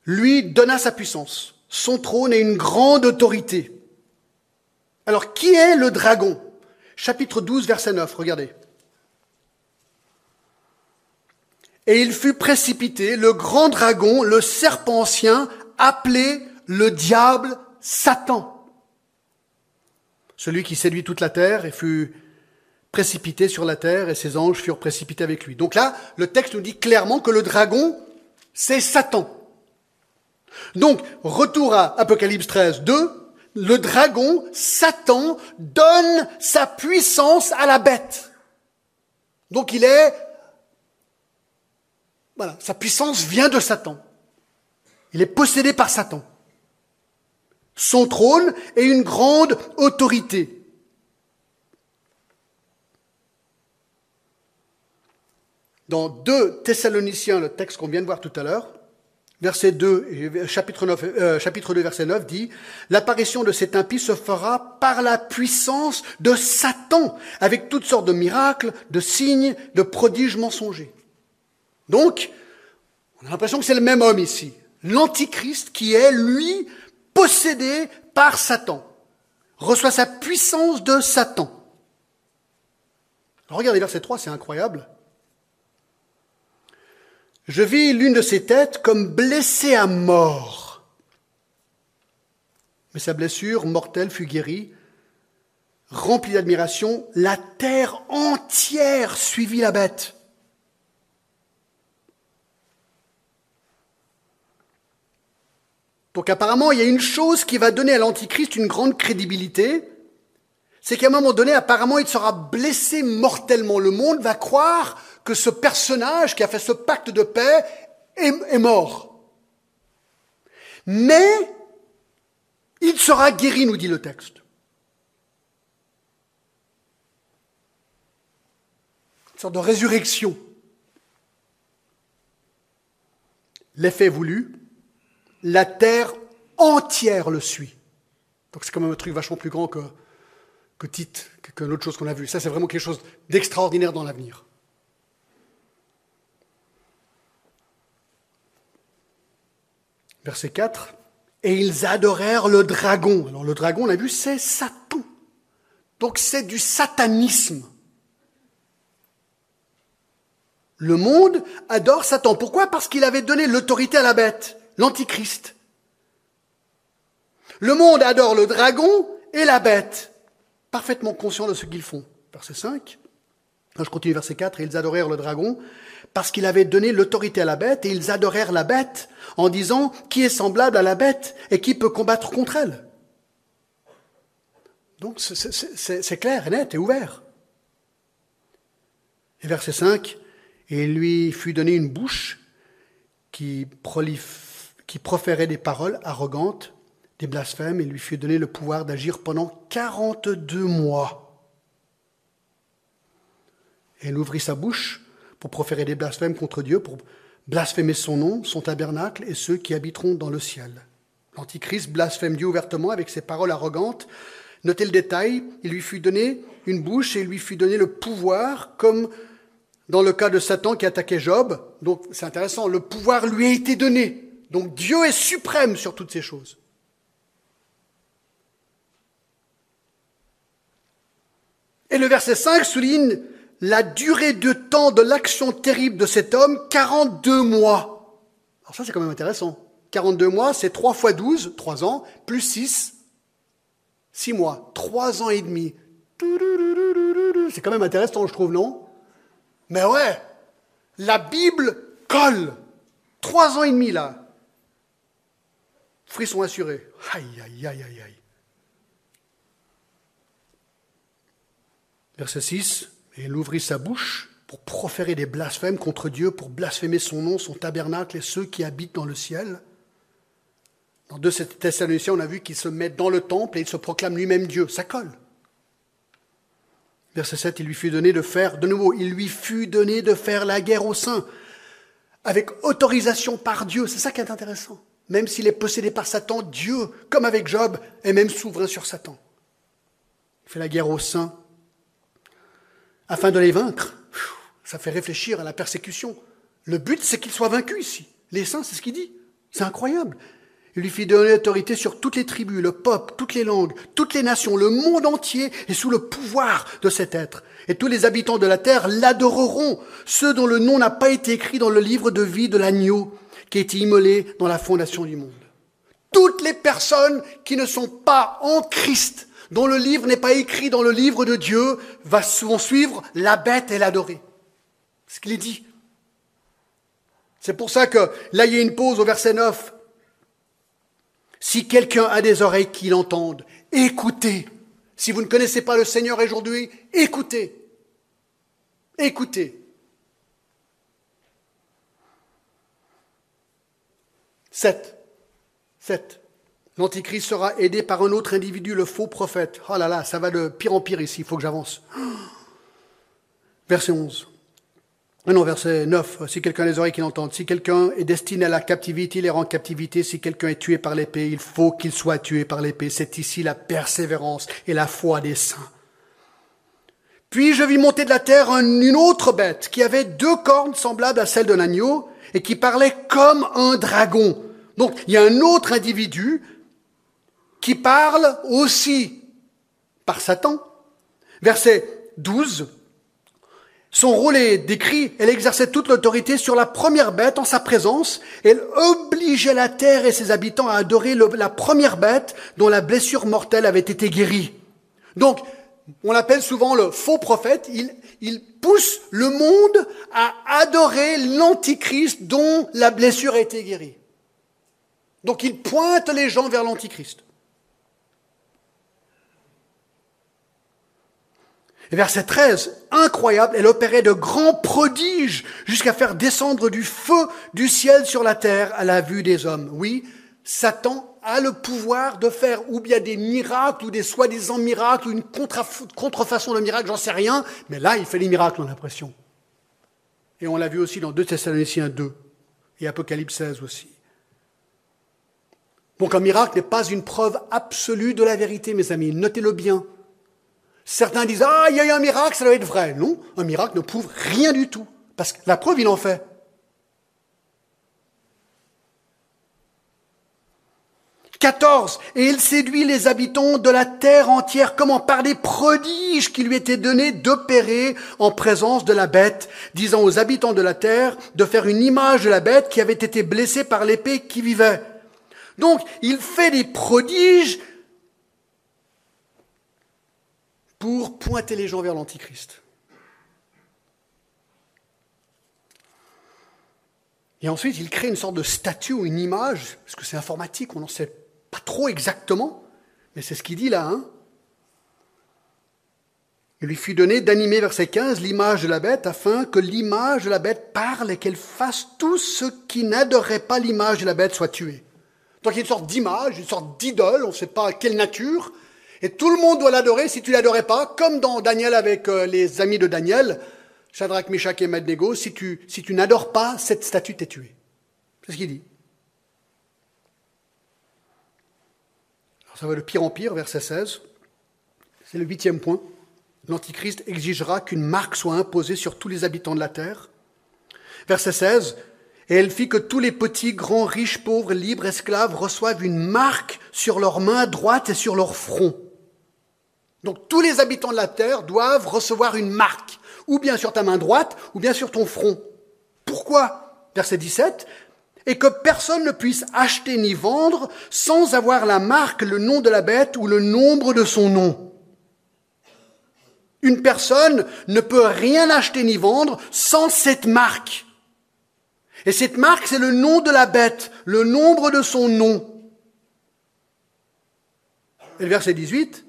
lui, donna sa puissance, son trône et une grande autorité. Alors, qui est le dragon? Chapitre 12, verset 9, regardez. Et il fut précipité, le grand dragon, le serpent ancien, appelé le diable Satan. Celui qui séduit toute la terre et fut précipité sur la terre et ses anges furent précipités avec lui. Donc là, le texte nous dit clairement que le dragon, c'est Satan. Donc, retour à Apocalypse 13, 2, le dragon, Satan, donne sa puissance à la bête. Donc il est, voilà, sa puissance vient de Satan. Il est possédé par Satan. Son trône est une grande autorité. Dans 2 Thessaloniciens, le texte qu'on vient de voir tout à l'heure, verset 2, chapitre, 9, euh, chapitre 2, verset 9 dit, l'apparition de cet impie se fera par la puissance de Satan, avec toutes sortes de miracles, de signes, de prodiges mensongers. Donc, on a l'impression que c'est le même homme ici, l'antichrist qui est, lui, possédé par Satan, reçoit sa puissance de Satan. regardez verset 3, c'est incroyable. Je vis l'une de ses têtes comme blessée à mort. Mais sa blessure mortelle fut guérie. Remplie d'admiration, la terre entière suivit la bête. Donc apparemment, il y a une chose qui va donner à l'Antichrist une grande crédibilité, c'est qu'à un moment donné, apparemment, il sera blessé mortellement. Le monde va croire que ce personnage qui a fait ce pacte de paix est, mort. Mais il sera guéri, nous dit le texte. Une sorte de résurrection. L'effet voulu, la terre entière le suit. Donc c'est quand même un truc vachement plus grand que, que Tite, qu'une autre chose qu'on a vu. Ça, c'est vraiment quelque chose d'extraordinaire dans l'avenir. Verset 4. Et ils adorèrent le dragon. Alors le dragon, on a vu, c'est Satan. Donc c'est du satanisme. Le monde adore Satan. Pourquoi? Parce qu'il avait donné l'autorité à la bête, l'antichrist. Le monde adore le dragon et la bête, parfaitement conscient de ce qu'ils font. Verset 5. Je continue verset 4. Et ils adorèrent le dragon parce qu'il avait donné l'autorité à la bête et ils adorèrent la bête en disant qui est semblable à la bête et qui peut combattre contre elle? Donc c'est clair et net et ouvert. Et verset 5, et il lui fut donné une bouche qui, proférait des paroles arrogantes, des blasphèmes, et lui fut donné le pouvoir d'agir pendant 42 mois. Il ouvrit sa bouche pour proférer des blasphèmes contre Dieu, pour blasphémer son nom, son tabernacle et ceux qui habiteront dans le ciel. L'Antichrist blasphème Dieu ouvertement avec ses paroles arrogantes. Notez le détail, il lui fut donné une bouche et il lui fut donné le pouvoir, comme dans le cas de Satan qui attaquait Job. Donc c'est intéressant, le pouvoir lui a été donné. Donc Dieu est suprême sur toutes ces choses. Et le verset 5 souligne la durée de temps de l'action terrible de cet homme, 42 mois. Alors ça, c'est quand même intéressant. 42 mois, c'est 3 fois 12, 3 ans, plus 6, 6 mois, 3 ans et demi. C'est quand même intéressant, je trouve, non? Mais ouais, la Bible colle. 3 ans et demi, là. Frisson assuré. Aïe, aïe, aïe, aïe, aïe. Verset 6. Et il ouvrit sa bouche pour proférer des blasphèmes contre Dieu, pour blasphémer son nom, son tabernacle et ceux qui habitent dans le ciel. Dans 2 Thessaloniciens, on a vu qu'il se met dans le temple et il se proclame lui-même Dieu. Ça colle. Verset 7, il lui fut donné de faire, de nouveau, il lui fut donné de faire la guerre au sein, avec autorisation par Dieu. C'est ça qui est intéressant. Même s'il est possédé par Satan, Dieu, comme avec Job, est même souverain sur Satan. Il fait la guerre au sein afin de les vaincre. Ça fait réfléchir à la persécution. Le but, c'est qu'ils soient vaincus ici. Les saints, c'est ce qu'il dit. C'est incroyable. Il lui fit donner l'autorité sur toutes les tribus, le peuple, toutes les langues, toutes les nations, le monde entier est sous le pouvoir de cet être. Et tous les habitants de la terre l'adoreront, ceux dont le nom n'a pas été écrit dans le livre de vie de l'agneau qui a été immolé dans la fondation du monde. Toutes les personnes qui ne sont pas en Christ dont le livre n'est pas écrit dans le livre de Dieu, va souvent suivre la bête et l'adorer. C'est ce qu'il est dit. C'est pour ça que là, il y a une pause au verset 9. Si quelqu'un a des oreilles qui l'entendent, écoutez. Si vous ne connaissez pas le Seigneur aujourd'hui, écoutez. Écoutez. Sept. Sept. L'Antichrist sera aidé par un autre individu, le faux prophète. Oh là là, ça va de pire en pire ici, il faut que j'avance. Verset 11. Ah non, verset 9. Si quelqu'un a les oreilles qui l'entendent, si quelqu'un est destiné à la captivité, il est en captivité. Si quelqu'un est tué par l'épée, il faut qu'il soit tué par l'épée. C'est ici la persévérance et la foi des saints. Puis je vis monter de la terre une autre bête qui avait deux cornes semblables à celles d'un agneau et qui parlait comme un dragon. Donc il y a un autre individu qui parle aussi par Satan. Verset 12. Son rôle est décrit, elle exerçait toute l'autorité sur la première bête en sa présence, elle obligeait la terre et ses habitants à adorer la première bête dont la blessure mortelle avait été guérie. Donc, on l'appelle souvent le faux prophète, il, il pousse le monde à adorer l'antichrist dont la blessure a été guérie. Donc il pointe les gens vers l'antichrist. Verset 13, incroyable, elle opérait de grands prodiges jusqu'à faire descendre du feu du ciel sur la terre à la vue des hommes. Oui, Satan a le pouvoir de faire ou bien des miracles ou des soi-disant miracles ou une contrefaçon de miracle, j'en sais rien, mais là il fait des miracles, on a l'impression. Et on l'a vu aussi dans 2 Thessaloniciens 2 et Apocalypse 16 aussi. Donc un miracle n'est pas une preuve absolue de la vérité, mes amis, notez-le bien. Certains disent Ah, il y a eu un miracle, ça doit être vrai. Non, un miracle ne prouve rien du tout. Parce que la preuve, il en fait. « 14. Et il séduit les habitants de la terre entière, comment Par des prodiges qui lui étaient donnés d'opérer en présence de la bête, disant aux habitants de la terre de faire une image de la bête qui avait été blessée par l'épée qui vivait. Donc, il fait des prodiges pour pointer les gens vers l'Antichrist. Et ensuite, il crée une sorte de statue ou une image, parce que c'est informatique, on n'en sait pas trop exactement, mais c'est ce qu'il dit là. Hein Il lui fut donné d'animer, verset 15, l'image de la bête, afin que l'image de la bête parle et qu'elle fasse tout ce qui n'adorait pas l'image de la bête soit tué. Donc il y a une sorte d'image, une sorte d'idole, on ne sait pas quelle nature, et tout le monde doit l'adorer si tu l'adorais pas, comme dans Daniel avec euh, les amis de Daniel, Shadrach, Meshach et Abednego, si tu, si tu n'adores pas, cette statue t'est tuée. C'est ce qu'il dit. Alors ça va le pire en pire, verset 16. C'est le huitième point l'Antichrist exigera qu'une marque soit imposée sur tous les habitants de la terre. Verset 16, et elle fit que tous les petits, grands, riches, pauvres, libres, esclaves reçoivent une marque sur leur main droite et sur leur front. Donc tous les habitants de la terre doivent recevoir une marque, ou bien sur ta main droite, ou bien sur ton front. Pourquoi? Verset 17, et que personne ne puisse acheter ni vendre sans avoir la marque, le nom de la bête ou le nombre de son nom. Une personne ne peut rien acheter ni vendre sans cette marque. Et cette marque, c'est le nom de la bête, le nombre de son nom. Et le verset 18,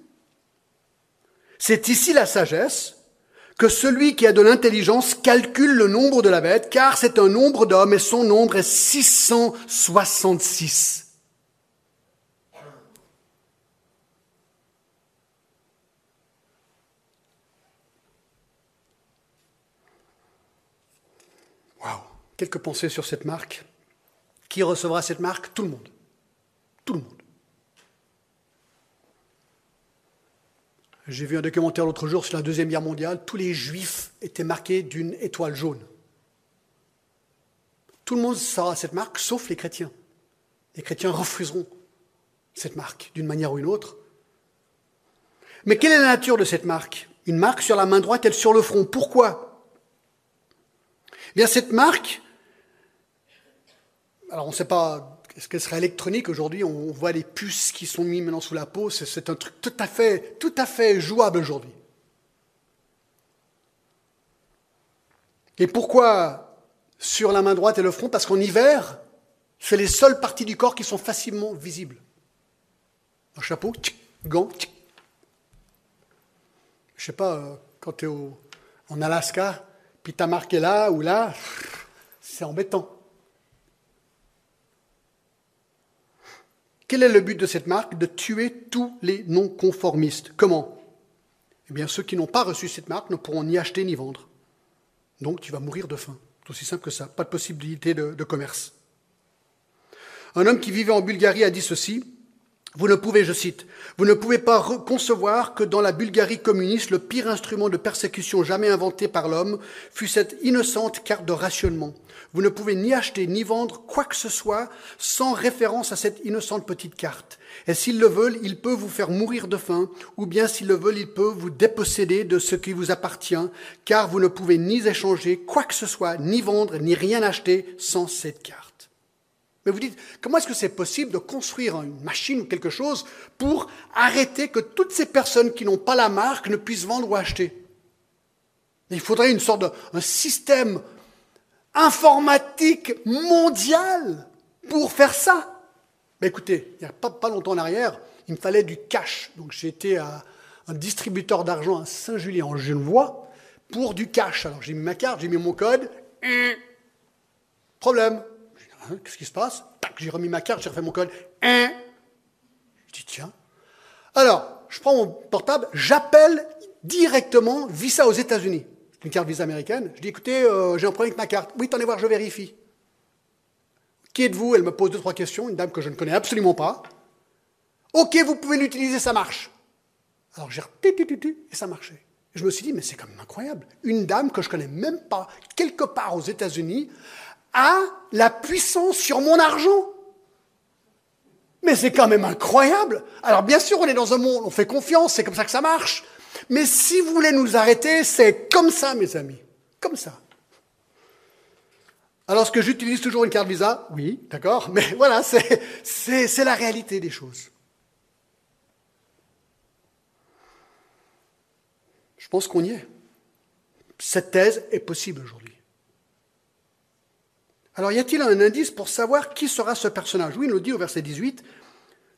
c'est ici la sagesse que celui qui a de l'intelligence calcule le nombre de la bête, car c'est un nombre d'hommes et son nombre est 666. Quelques pensées sur cette marque. Qui recevra cette marque? Tout le monde. Tout le monde. J'ai vu un documentaire l'autre jour sur la Deuxième Guerre mondiale. Tous les juifs étaient marqués d'une étoile jaune. Tout le monde saura cette marque, sauf les chrétiens. Les chrétiens refuseront cette marque d'une manière ou une autre. Mais quelle est la nature de cette marque? Une marque sur la main droite, elle sur le front. Pourquoi? Eh Bien, cette marque, alors on ne sait pas est-ce qu'elle sera électronique aujourd'hui On voit les puces qui sont mises maintenant sous la peau. C'est un truc tout à fait, tout à fait jouable aujourd'hui. Et pourquoi sur la main droite et le front? Parce qu'en hiver, c'est les seules parties du corps qui sont facilement visibles. Un chapeau, gants. Je sais pas, euh, quand tu es en Alaska, puis tu as marqué là ou là, c'est embêtant. Quel est le but de cette marque De tuer tous les non-conformistes? Comment? Eh bien, ceux qui n'ont pas reçu cette marque ne pourront ni acheter ni vendre. Donc, tu vas mourir de faim. C'est aussi simple que ça. Pas de possibilité de, de commerce. Un homme qui vivait en Bulgarie a dit ceci. Vous ne pouvez, je cite, vous ne pouvez pas concevoir que dans la Bulgarie communiste, le pire instrument de persécution jamais inventé par l'homme fut cette innocente carte de rationnement. Vous ne pouvez ni acheter ni vendre quoi que ce soit sans référence à cette innocente petite carte. Et s'ils le veulent, ils peuvent vous faire mourir de faim, ou bien s'ils le veulent, ils peuvent vous déposséder de ce qui vous appartient, car vous ne pouvez ni échanger quoi que ce soit, ni vendre, ni rien acheter sans cette carte. Mais vous dites, comment est-ce que c'est possible de construire une machine ou quelque chose pour arrêter que toutes ces personnes qui n'ont pas la marque ne puissent vendre ou acheter? Il faudrait une sorte de système informatique mondiale pour faire ça. Mais écoutez, il n'y a pas, pas longtemps en arrière, il me fallait du cash. Donc j'ai été à un distributeur d'argent à Saint-Julien en Genevois pour du cash. Alors j'ai mis ma carte, j'ai mis mon code. Problème. Hein, qu'est-ce qui se passe? J'ai remis ma carte, j'ai refait mon code. Je dis tiens. Alors, je prends mon portable, j'appelle directement Visa aux États-Unis une carte Visa américaine. Je dis, écoutez, euh, j'ai un problème avec ma carte. Oui, attendez voir, je vérifie. Qui êtes-vous? Elle me pose deux, trois questions, une dame que je ne connais absolument pas. Ok, vous pouvez l'utiliser, ça marche. Alors j'ai et ça marchait. je me suis dit, mais c'est quand même incroyable. Une dame que je connais même pas, quelque part aux États-Unis, a la puissance sur mon argent. Mais c'est quand même incroyable. Alors bien sûr, on est dans un monde, on fait confiance, c'est comme ça que ça marche. Mais si vous voulez nous arrêter, c'est comme ça, mes amis. Comme ça. Alors, est-ce que j'utilise toujours une carte Visa? Oui, d'accord. Mais *laughs* voilà, c'est la réalité des choses. Je pense qu'on y est. Cette thèse est possible aujourd'hui. Alors, y a-t-il un indice pour savoir qui sera ce personnage? Oui, il nous dit au verset 18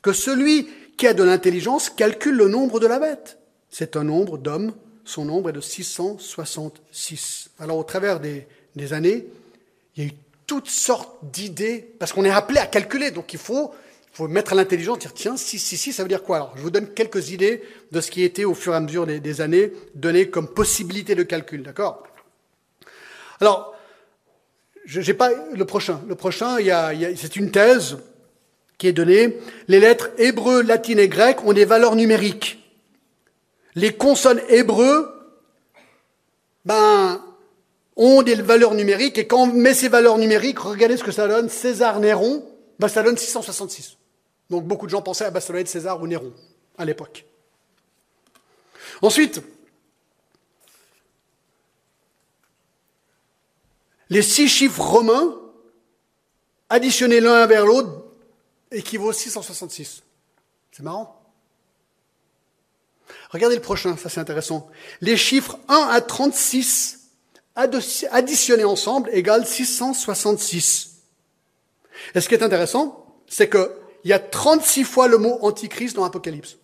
que celui qui a de l'intelligence calcule le nombre de la bête. C'est un nombre d'hommes. Son nombre est de 666. Alors au travers des, des années, il y a eu toutes sortes d'idées, parce qu'on est appelé à calculer, donc il faut, faut mettre à l'intelligence, dire tiens, 666, ça veut dire quoi? Alors je vous donne quelques idées de ce qui était au fur et à mesure des, des années donné comme possibilité de calcul, d'accord? Alors, je n'ai pas le prochain. Le prochain, il y a, a, c'est une thèse qui est donnée. Les lettres hébreu, latines et grecques ont des valeurs numériques. Les consonnes hébreux, ben, ont des valeurs numériques, et quand on met ces valeurs numériques, regardez ce que ça donne, César Néron, ben, ça donne 666. Donc beaucoup de gens pensaient à ben, ça César ou Néron, à l'époque. Ensuite, les six chiffres romains, additionnés l'un vers l'autre, équivaut 666. C'est marrant. Regardez le prochain, ça c'est intéressant. Les chiffres 1 à 36 additionnés ensemble égale 666. Et ce qui est intéressant, c'est qu'il y a 36 fois le mot antichrist dans l'Apocalypse.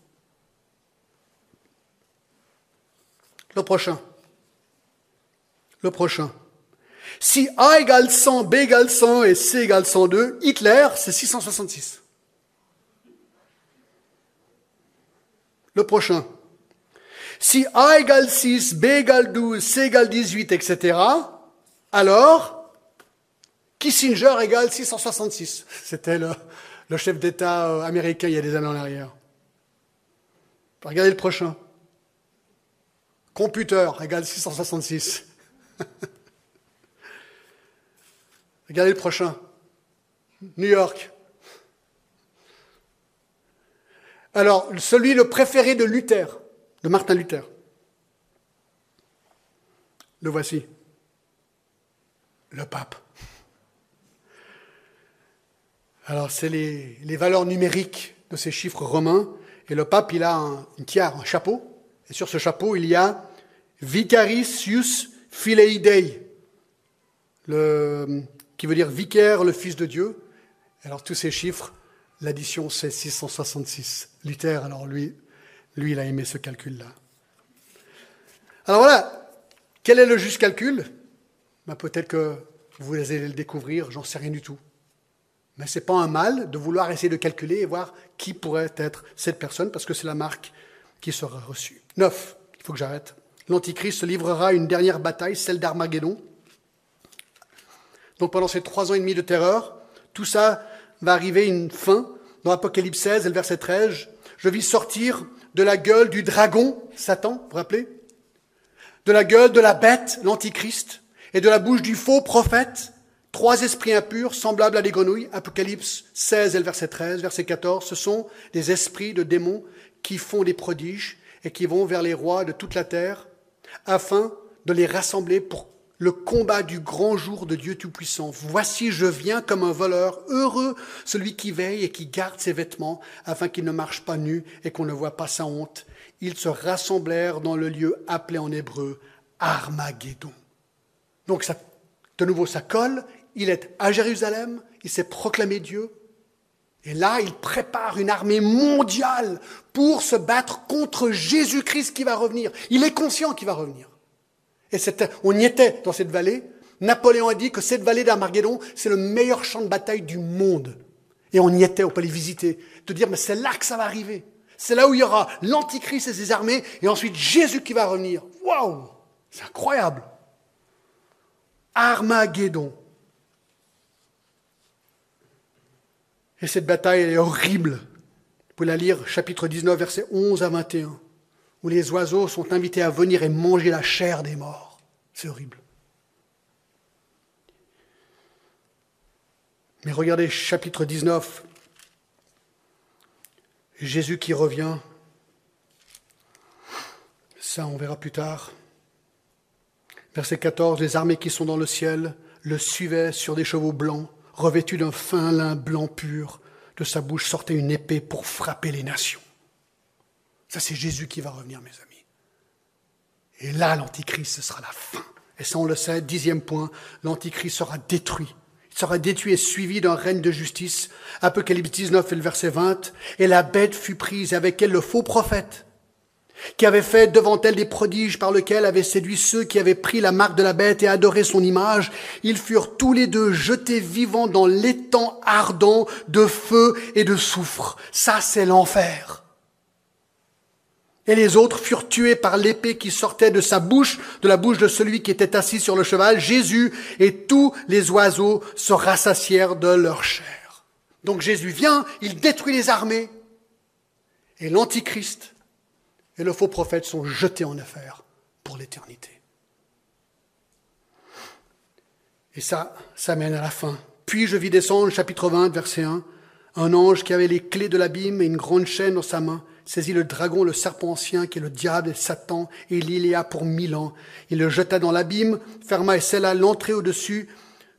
Le prochain. Le prochain. Si A égale 100, B égale 100 et C égale 102, Hitler, c'est 666. Le prochain. Si A égale 6, B égale 12, C égale 18, etc., alors Kissinger égale 666. *laughs* C'était le, chef d'État euh, américain il y a des années en arrière. Regardez le prochain. Computer égale 666. *laughs* Regardez le prochain. New York. Alors, celui le préféré de Luther, de Martin Luther. Le voici. Le pape. Alors, c'est les, valeurs numériques de ces chiffres romains. Et le pape, il a un, une tiare, un chapeau. Et sur ce chapeau, il y a Vicaricius Filei Dei. Le, qui veut dire vicaire, le Fils de Dieu. Alors tous ces chiffres, l'addition c'est 666. Luther, alors lui, lui, il a aimé ce calcul-là. Alors voilà, quel est le juste calcul? Ben, Peut-être que vous allez le découvrir, j'en sais rien du tout. Mais ce n'est pas un mal de vouloir essayer de calculer et voir qui pourrait être cette personne, parce que c'est la marque qui sera reçue. Neuf, il faut que j'arrête. L'Antichrist se livrera une dernière bataille, celle d'Armageddon. Donc pendant ces trois ans et demi de terreur, tout ça va arriver une fin. Dans Apocalypse 16 le verset 13, je vis sortir de la gueule du dragon, Satan, vous vous rappelez? De la gueule de la bête, l'antichrist, et de la bouche du faux prophète, trois esprits impurs semblables à des grenouilles. Apocalypse 16 et le verset 13, verset 14, ce sont des esprits de démons qui font des prodiges et qui vont vers les rois de toute la terre afin de les rassembler pour le combat du grand jour de Dieu Tout-Puissant. Voici, je viens comme un voleur, heureux celui qui veille et qui garde ses vêtements, afin qu'il ne marche pas nu et qu'on ne voit pas sa honte. Ils se rassemblèrent dans le lieu appelé en hébreu Armageddon. Donc, de nouveau, ça colle. Il est à Jérusalem, il s'est proclamé Dieu. Et là, il prépare une armée mondiale pour se battre contre Jésus-Christ qui va revenir. Il est conscient qu'il va revenir. Et on y était dans cette vallée. Napoléon a dit que cette vallée d'Armageddon, c'est le meilleur champ de bataille du monde. Et on y était, on peut aller visiter. Te dire, mais c'est là que ça va arriver. C'est là où il y aura l'Antichrist et ses armées, et ensuite Jésus qui va revenir. Waouh C'est incroyable. Armageddon. Et cette bataille, est horrible. Vous pouvez la lire, chapitre 19, versets 11 à 21 où les oiseaux sont invités à venir et manger la chair des morts. C'est horrible. Mais regardez chapitre 19, Jésus qui revient, ça on verra plus tard. Verset 14, les armées qui sont dans le ciel le suivaient sur des chevaux blancs, revêtus d'un fin lin blanc pur. De sa bouche sortait une épée pour frapper les nations. Ça, c'est Jésus qui va revenir, mes amis. Et là, l'Antichrist, ce sera la fin. Et ça, on le sait, dixième point, l'Antichrist sera détruit. Il sera détruit et suivi d'un règne de justice. Apocalypse 19 et le verset 20. Et la bête fut prise, avec elle le faux prophète, qui avait fait devant elle des prodiges par lesquels avait séduit ceux qui avaient pris la marque de la bête et adoré son image, ils furent tous les deux jetés vivants dans l'étang ardent de feu et de soufre. Ça, c'est l'enfer. Et les autres furent tués par l'épée qui sortait de sa bouche, de la bouche de celui qui était assis sur le cheval, Jésus, et tous les oiseaux se rassasièrent de leur chair. Donc Jésus vient, il détruit les armées, et l'Antichrist et le faux prophète sont jetés en affaire pour l'éternité. Et ça, ça mène à la fin. Puis je vis descendre, chapitre 20, verset 1, un ange qui avait les clés de l'abîme et une grande chaîne dans sa main, saisit le dragon, le serpent ancien, qui est le diable et Satan, et l'Iléa pour mille ans. Il le jeta dans l'abîme, ferma et scella l'entrée au-dessus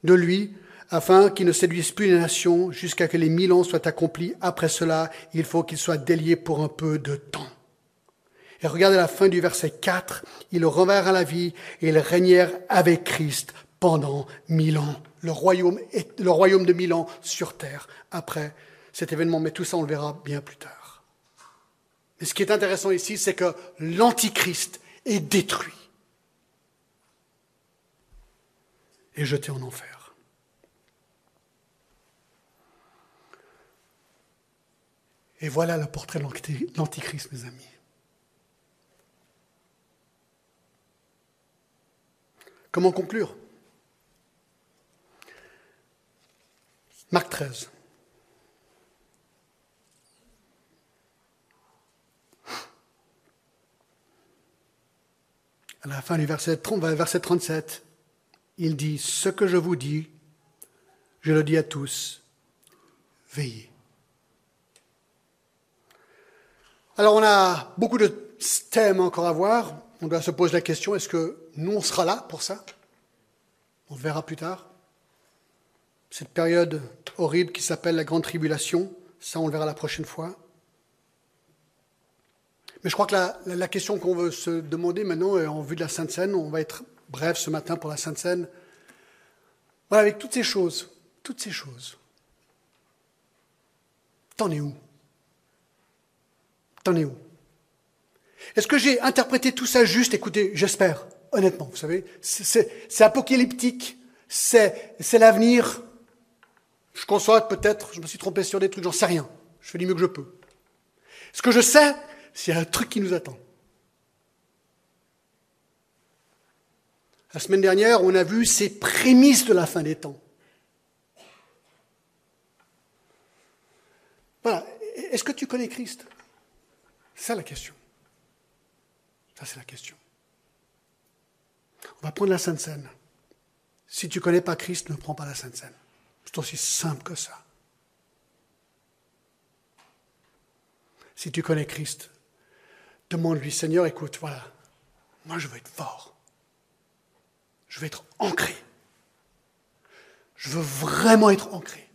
de lui, afin qu'il ne séduise plus les nations jusqu'à que les mille ans soient accomplis. Après cela, il faut qu'il soit délié pour un peu de temps. Et regardez la fin du verset 4. Ils revinrent à la vie et ils régnèrent avec Christ pendant mille ans. Le royaume, le royaume de mille ans sur terre après cet événement. Mais tout ça, on le verra bien plus tard. Mais ce qui est intéressant ici, c'est que l'Antichrist est détruit et jeté en enfer. Et voilà le portrait de l'Antichrist, mes amis. Comment conclure? Marc 13. À la fin du verset, 30, verset 37, il dit, ce que je vous dis, je le dis à tous, veillez. Alors on a beaucoup de thèmes encore à voir. On doit se poser la question, est-ce que nous, on sera là pour ça? On verra plus tard. Cette période horrible qui s'appelle la grande tribulation, ça on le verra la prochaine fois. Mais je crois que la, question qu'on veut se demander maintenant, en vue de la Sainte Seine, on va être bref ce matin pour la Sainte Seine. Voilà, avec toutes ces choses, toutes ces choses, t'en es où? T'en es où? Est-ce que j'ai interprété tout ça juste? Écoutez, j'espère, honnêtement, vous savez, c'est apocalyptique, c'est l'avenir. Je conçois peut-être, je me suis trompé sur des trucs, j'en sais rien. Je fais du mieux que je peux. Ce que je sais, c'est un truc qui nous attend. La semaine dernière, on a vu ces prémices de la fin des temps. Voilà. Est-ce que tu connais Christ? C'est la question. Ça, c'est la question. On va prendre la Sainte Seine. Si tu ne connais pas Christ, ne prends pas la Sainte Seine. C'est aussi simple que ça. Si tu connais Christ, demande-lui, Seigneur, écoute, voilà, moi je veux être fort. Je veux être ancré. Je veux vraiment être ancré.